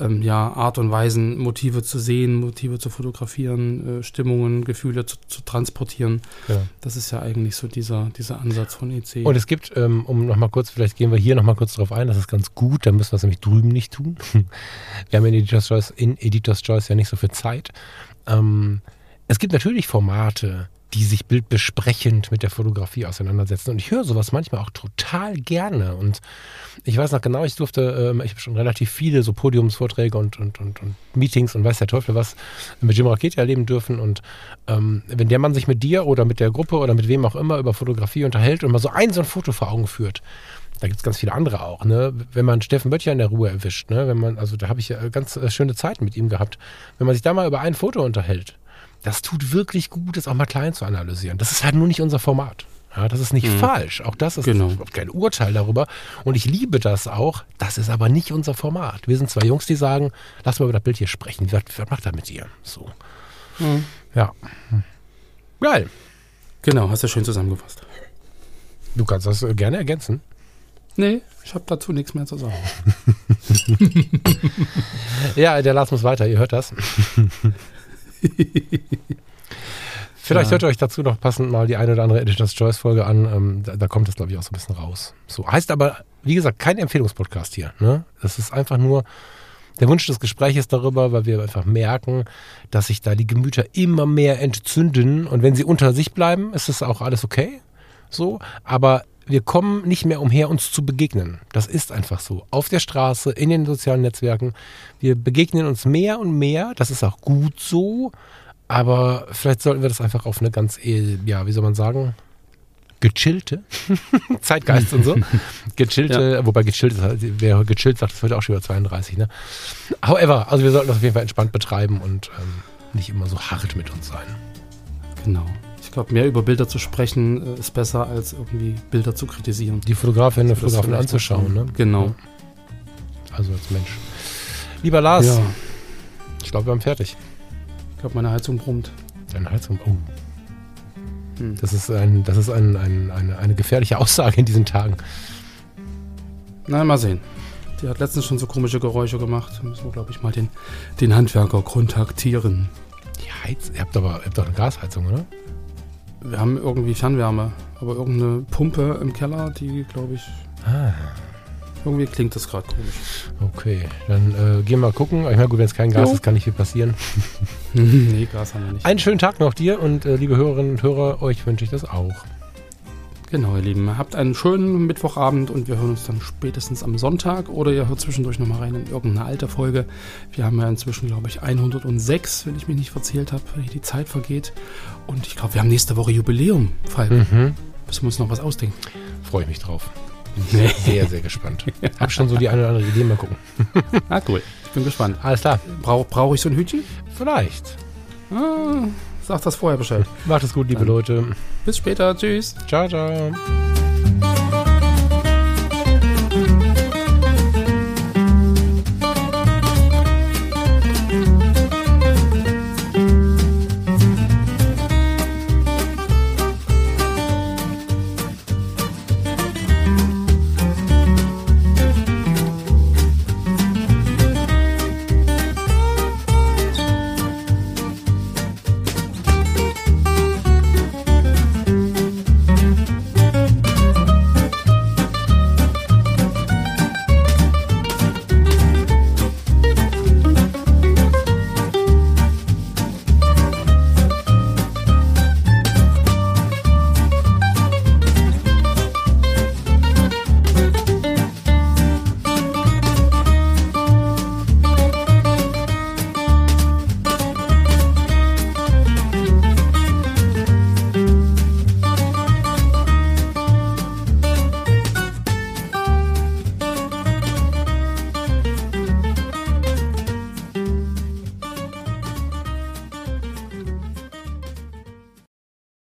ähm, ja, Art und Weisen, Motive zu sehen, Motive zu fotografieren, äh, Stimmungen, Gefühle zu, zu transportieren. Ja. Das ist ja eigentlich so dieser, dieser Ansatz von EC. Und es gibt, ähm, um nochmal kurz, vielleicht gehen wir hier nochmal kurz drauf ein, das ist ganz gut, da müssen wir es nämlich drüben nicht tun. <laughs> Wir haben in Editor's Choice, in Editor's Choice ja nicht so viel Zeit. Ähm, es gibt natürlich Formate, die sich bildbesprechend mit der Fotografie auseinandersetzen. Und ich höre sowas manchmal auch total gerne. Und ich weiß noch genau, ich durfte, ähm, ich habe schon relativ viele so Podiumsvorträge und, und, und, und Meetings und weiß der Teufel was mit Jim Rakete erleben dürfen. Und ähm, wenn der Mann sich mit dir oder mit der Gruppe oder mit wem auch immer über Fotografie unterhält und mal so ein so ein Foto vor Augen führt, da gibt es ganz viele andere auch, ne? Wenn man Steffen Böttcher in der Ruhe erwischt, ne? Wenn man, also da habe ich ja ganz äh, schöne Zeiten mit ihm gehabt. Wenn man sich da mal über ein Foto unterhält, das tut wirklich gut, das auch mal klein zu analysieren. Das ist halt nur nicht unser Format. Ja, das ist nicht falsch. Auch das ist Genau. überhaupt kein Urteil darüber. Und ich liebe das auch. Das ist aber nicht unser Format. Wir sind zwei Jungs, die sagen, lass mal über das Bild hier sprechen. Was, was macht er mit dir? So. Mhm. Ja. Geil. genau, hast du schön zusammengefasst. Du kannst das äh, gerne ergänzen. Nee, ich habe dazu nichts mehr zu sagen. <laughs> Ja, der Lars muss weiter, ihr hört das. <laughs> <laughs> Vielleicht Ja. hört ihr euch dazu noch passend mal die eine oder andere Editor's Choice Folge an. Ähm, da, da kommt das, glaube ich, auch so ein bisschen raus. So heißt aber, wie gesagt, kein Empfehlungspodcast hier. Ne? Das ist einfach nur der Wunsch des Gespräches darüber, weil wir einfach merken, dass sich da die Gemüter immer mehr entzünden. Und wenn sie unter sich bleiben, ist das auch alles okay. So, aber wir kommen nicht mehr umher, uns zu begegnen. Das ist einfach so. Auf der Straße, in den sozialen Netzwerken. Wir begegnen uns mehr und mehr. Das ist auch gut so. Aber vielleicht sollten wir das einfach auf eine ganz, eh, ja, wie soll man sagen, gechillte <laughs> Zeitgeist und so. <laughs> Gechillte, wobei gechillt ist, halt- wer gechillt sagt, das wird auch schon über 32, ne? However, also wir sollten das auf jeden Fall entspannt betreiben und ähm, nicht immer so hart mit uns sein. Genau. Ich glaube, mehr über Bilder zu sprechen äh, ist besser, als irgendwie Bilder zu kritisieren. Die Fotografinnen und Das Fotografen vielleicht anzuschauen, noch- ne? Genau. Also als Mensch. Lieber Lars, Ja, ich glaube, wir haben fertig. ich glaube, meine Heizung brummt. Deine Heizung. Oh. Hm. Das ist, ein, das ist ein, ein, eine, eine gefährliche <laughs> Aussage in diesen Tagen. Na, mal sehen. Die hat letztens schon so komische Geräusche gemacht. Da müssen wir, glaube ich, mal den, den Handwerker kontaktieren. Die Heiz, ihr habt aber ihr habt doch eine Gasheizung, oder? Wir haben irgendwie Fernwärme, aber irgendeine Pumpe im Keller, die, glaube ich, Ah, irgendwie klingt das gerade komisch. okay. Dann äh, gehen wir mal gucken. Ich meine, gut, wenn es kein Gas Jo. ist, kann nicht viel passieren. <laughs> <laughs> nee, Gas haben wir nicht. Einen schönen Tag noch dir und äh, liebe Hörerinnen und Hörer, euch wünsche ich das auch. Genau, ihr Lieben. Habt einen schönen Mittwochabend und wir hören uns dann spätestens am Sonntag oder ihr hört zwischendurch nochmal rein in irgendeine alte Folge. Wir haben ja inzwischen, glaube ich, 106, wenn ich mich nicht verzählt habe, wie die Zeit vergeht. Und ich glaube, wir haben nächste Woche Jubiläum, Falk. Mhm. Müssen wir uns noch was ausdenken. Freue ich mich drauf. Sehr, <laughs> sehr, sehr gespannt. Hab schon so die eine oder andere Idee, mal gucken. Ah, cool. Ich bin gespannt. Alles klar, Brauche brauch ich so ein Hütchen? vielleicht. Ah, sag das vorher Bescheid. Macht es gut, liebe Dann- Leute. Bis später. Tschüss. Ciao, ciao.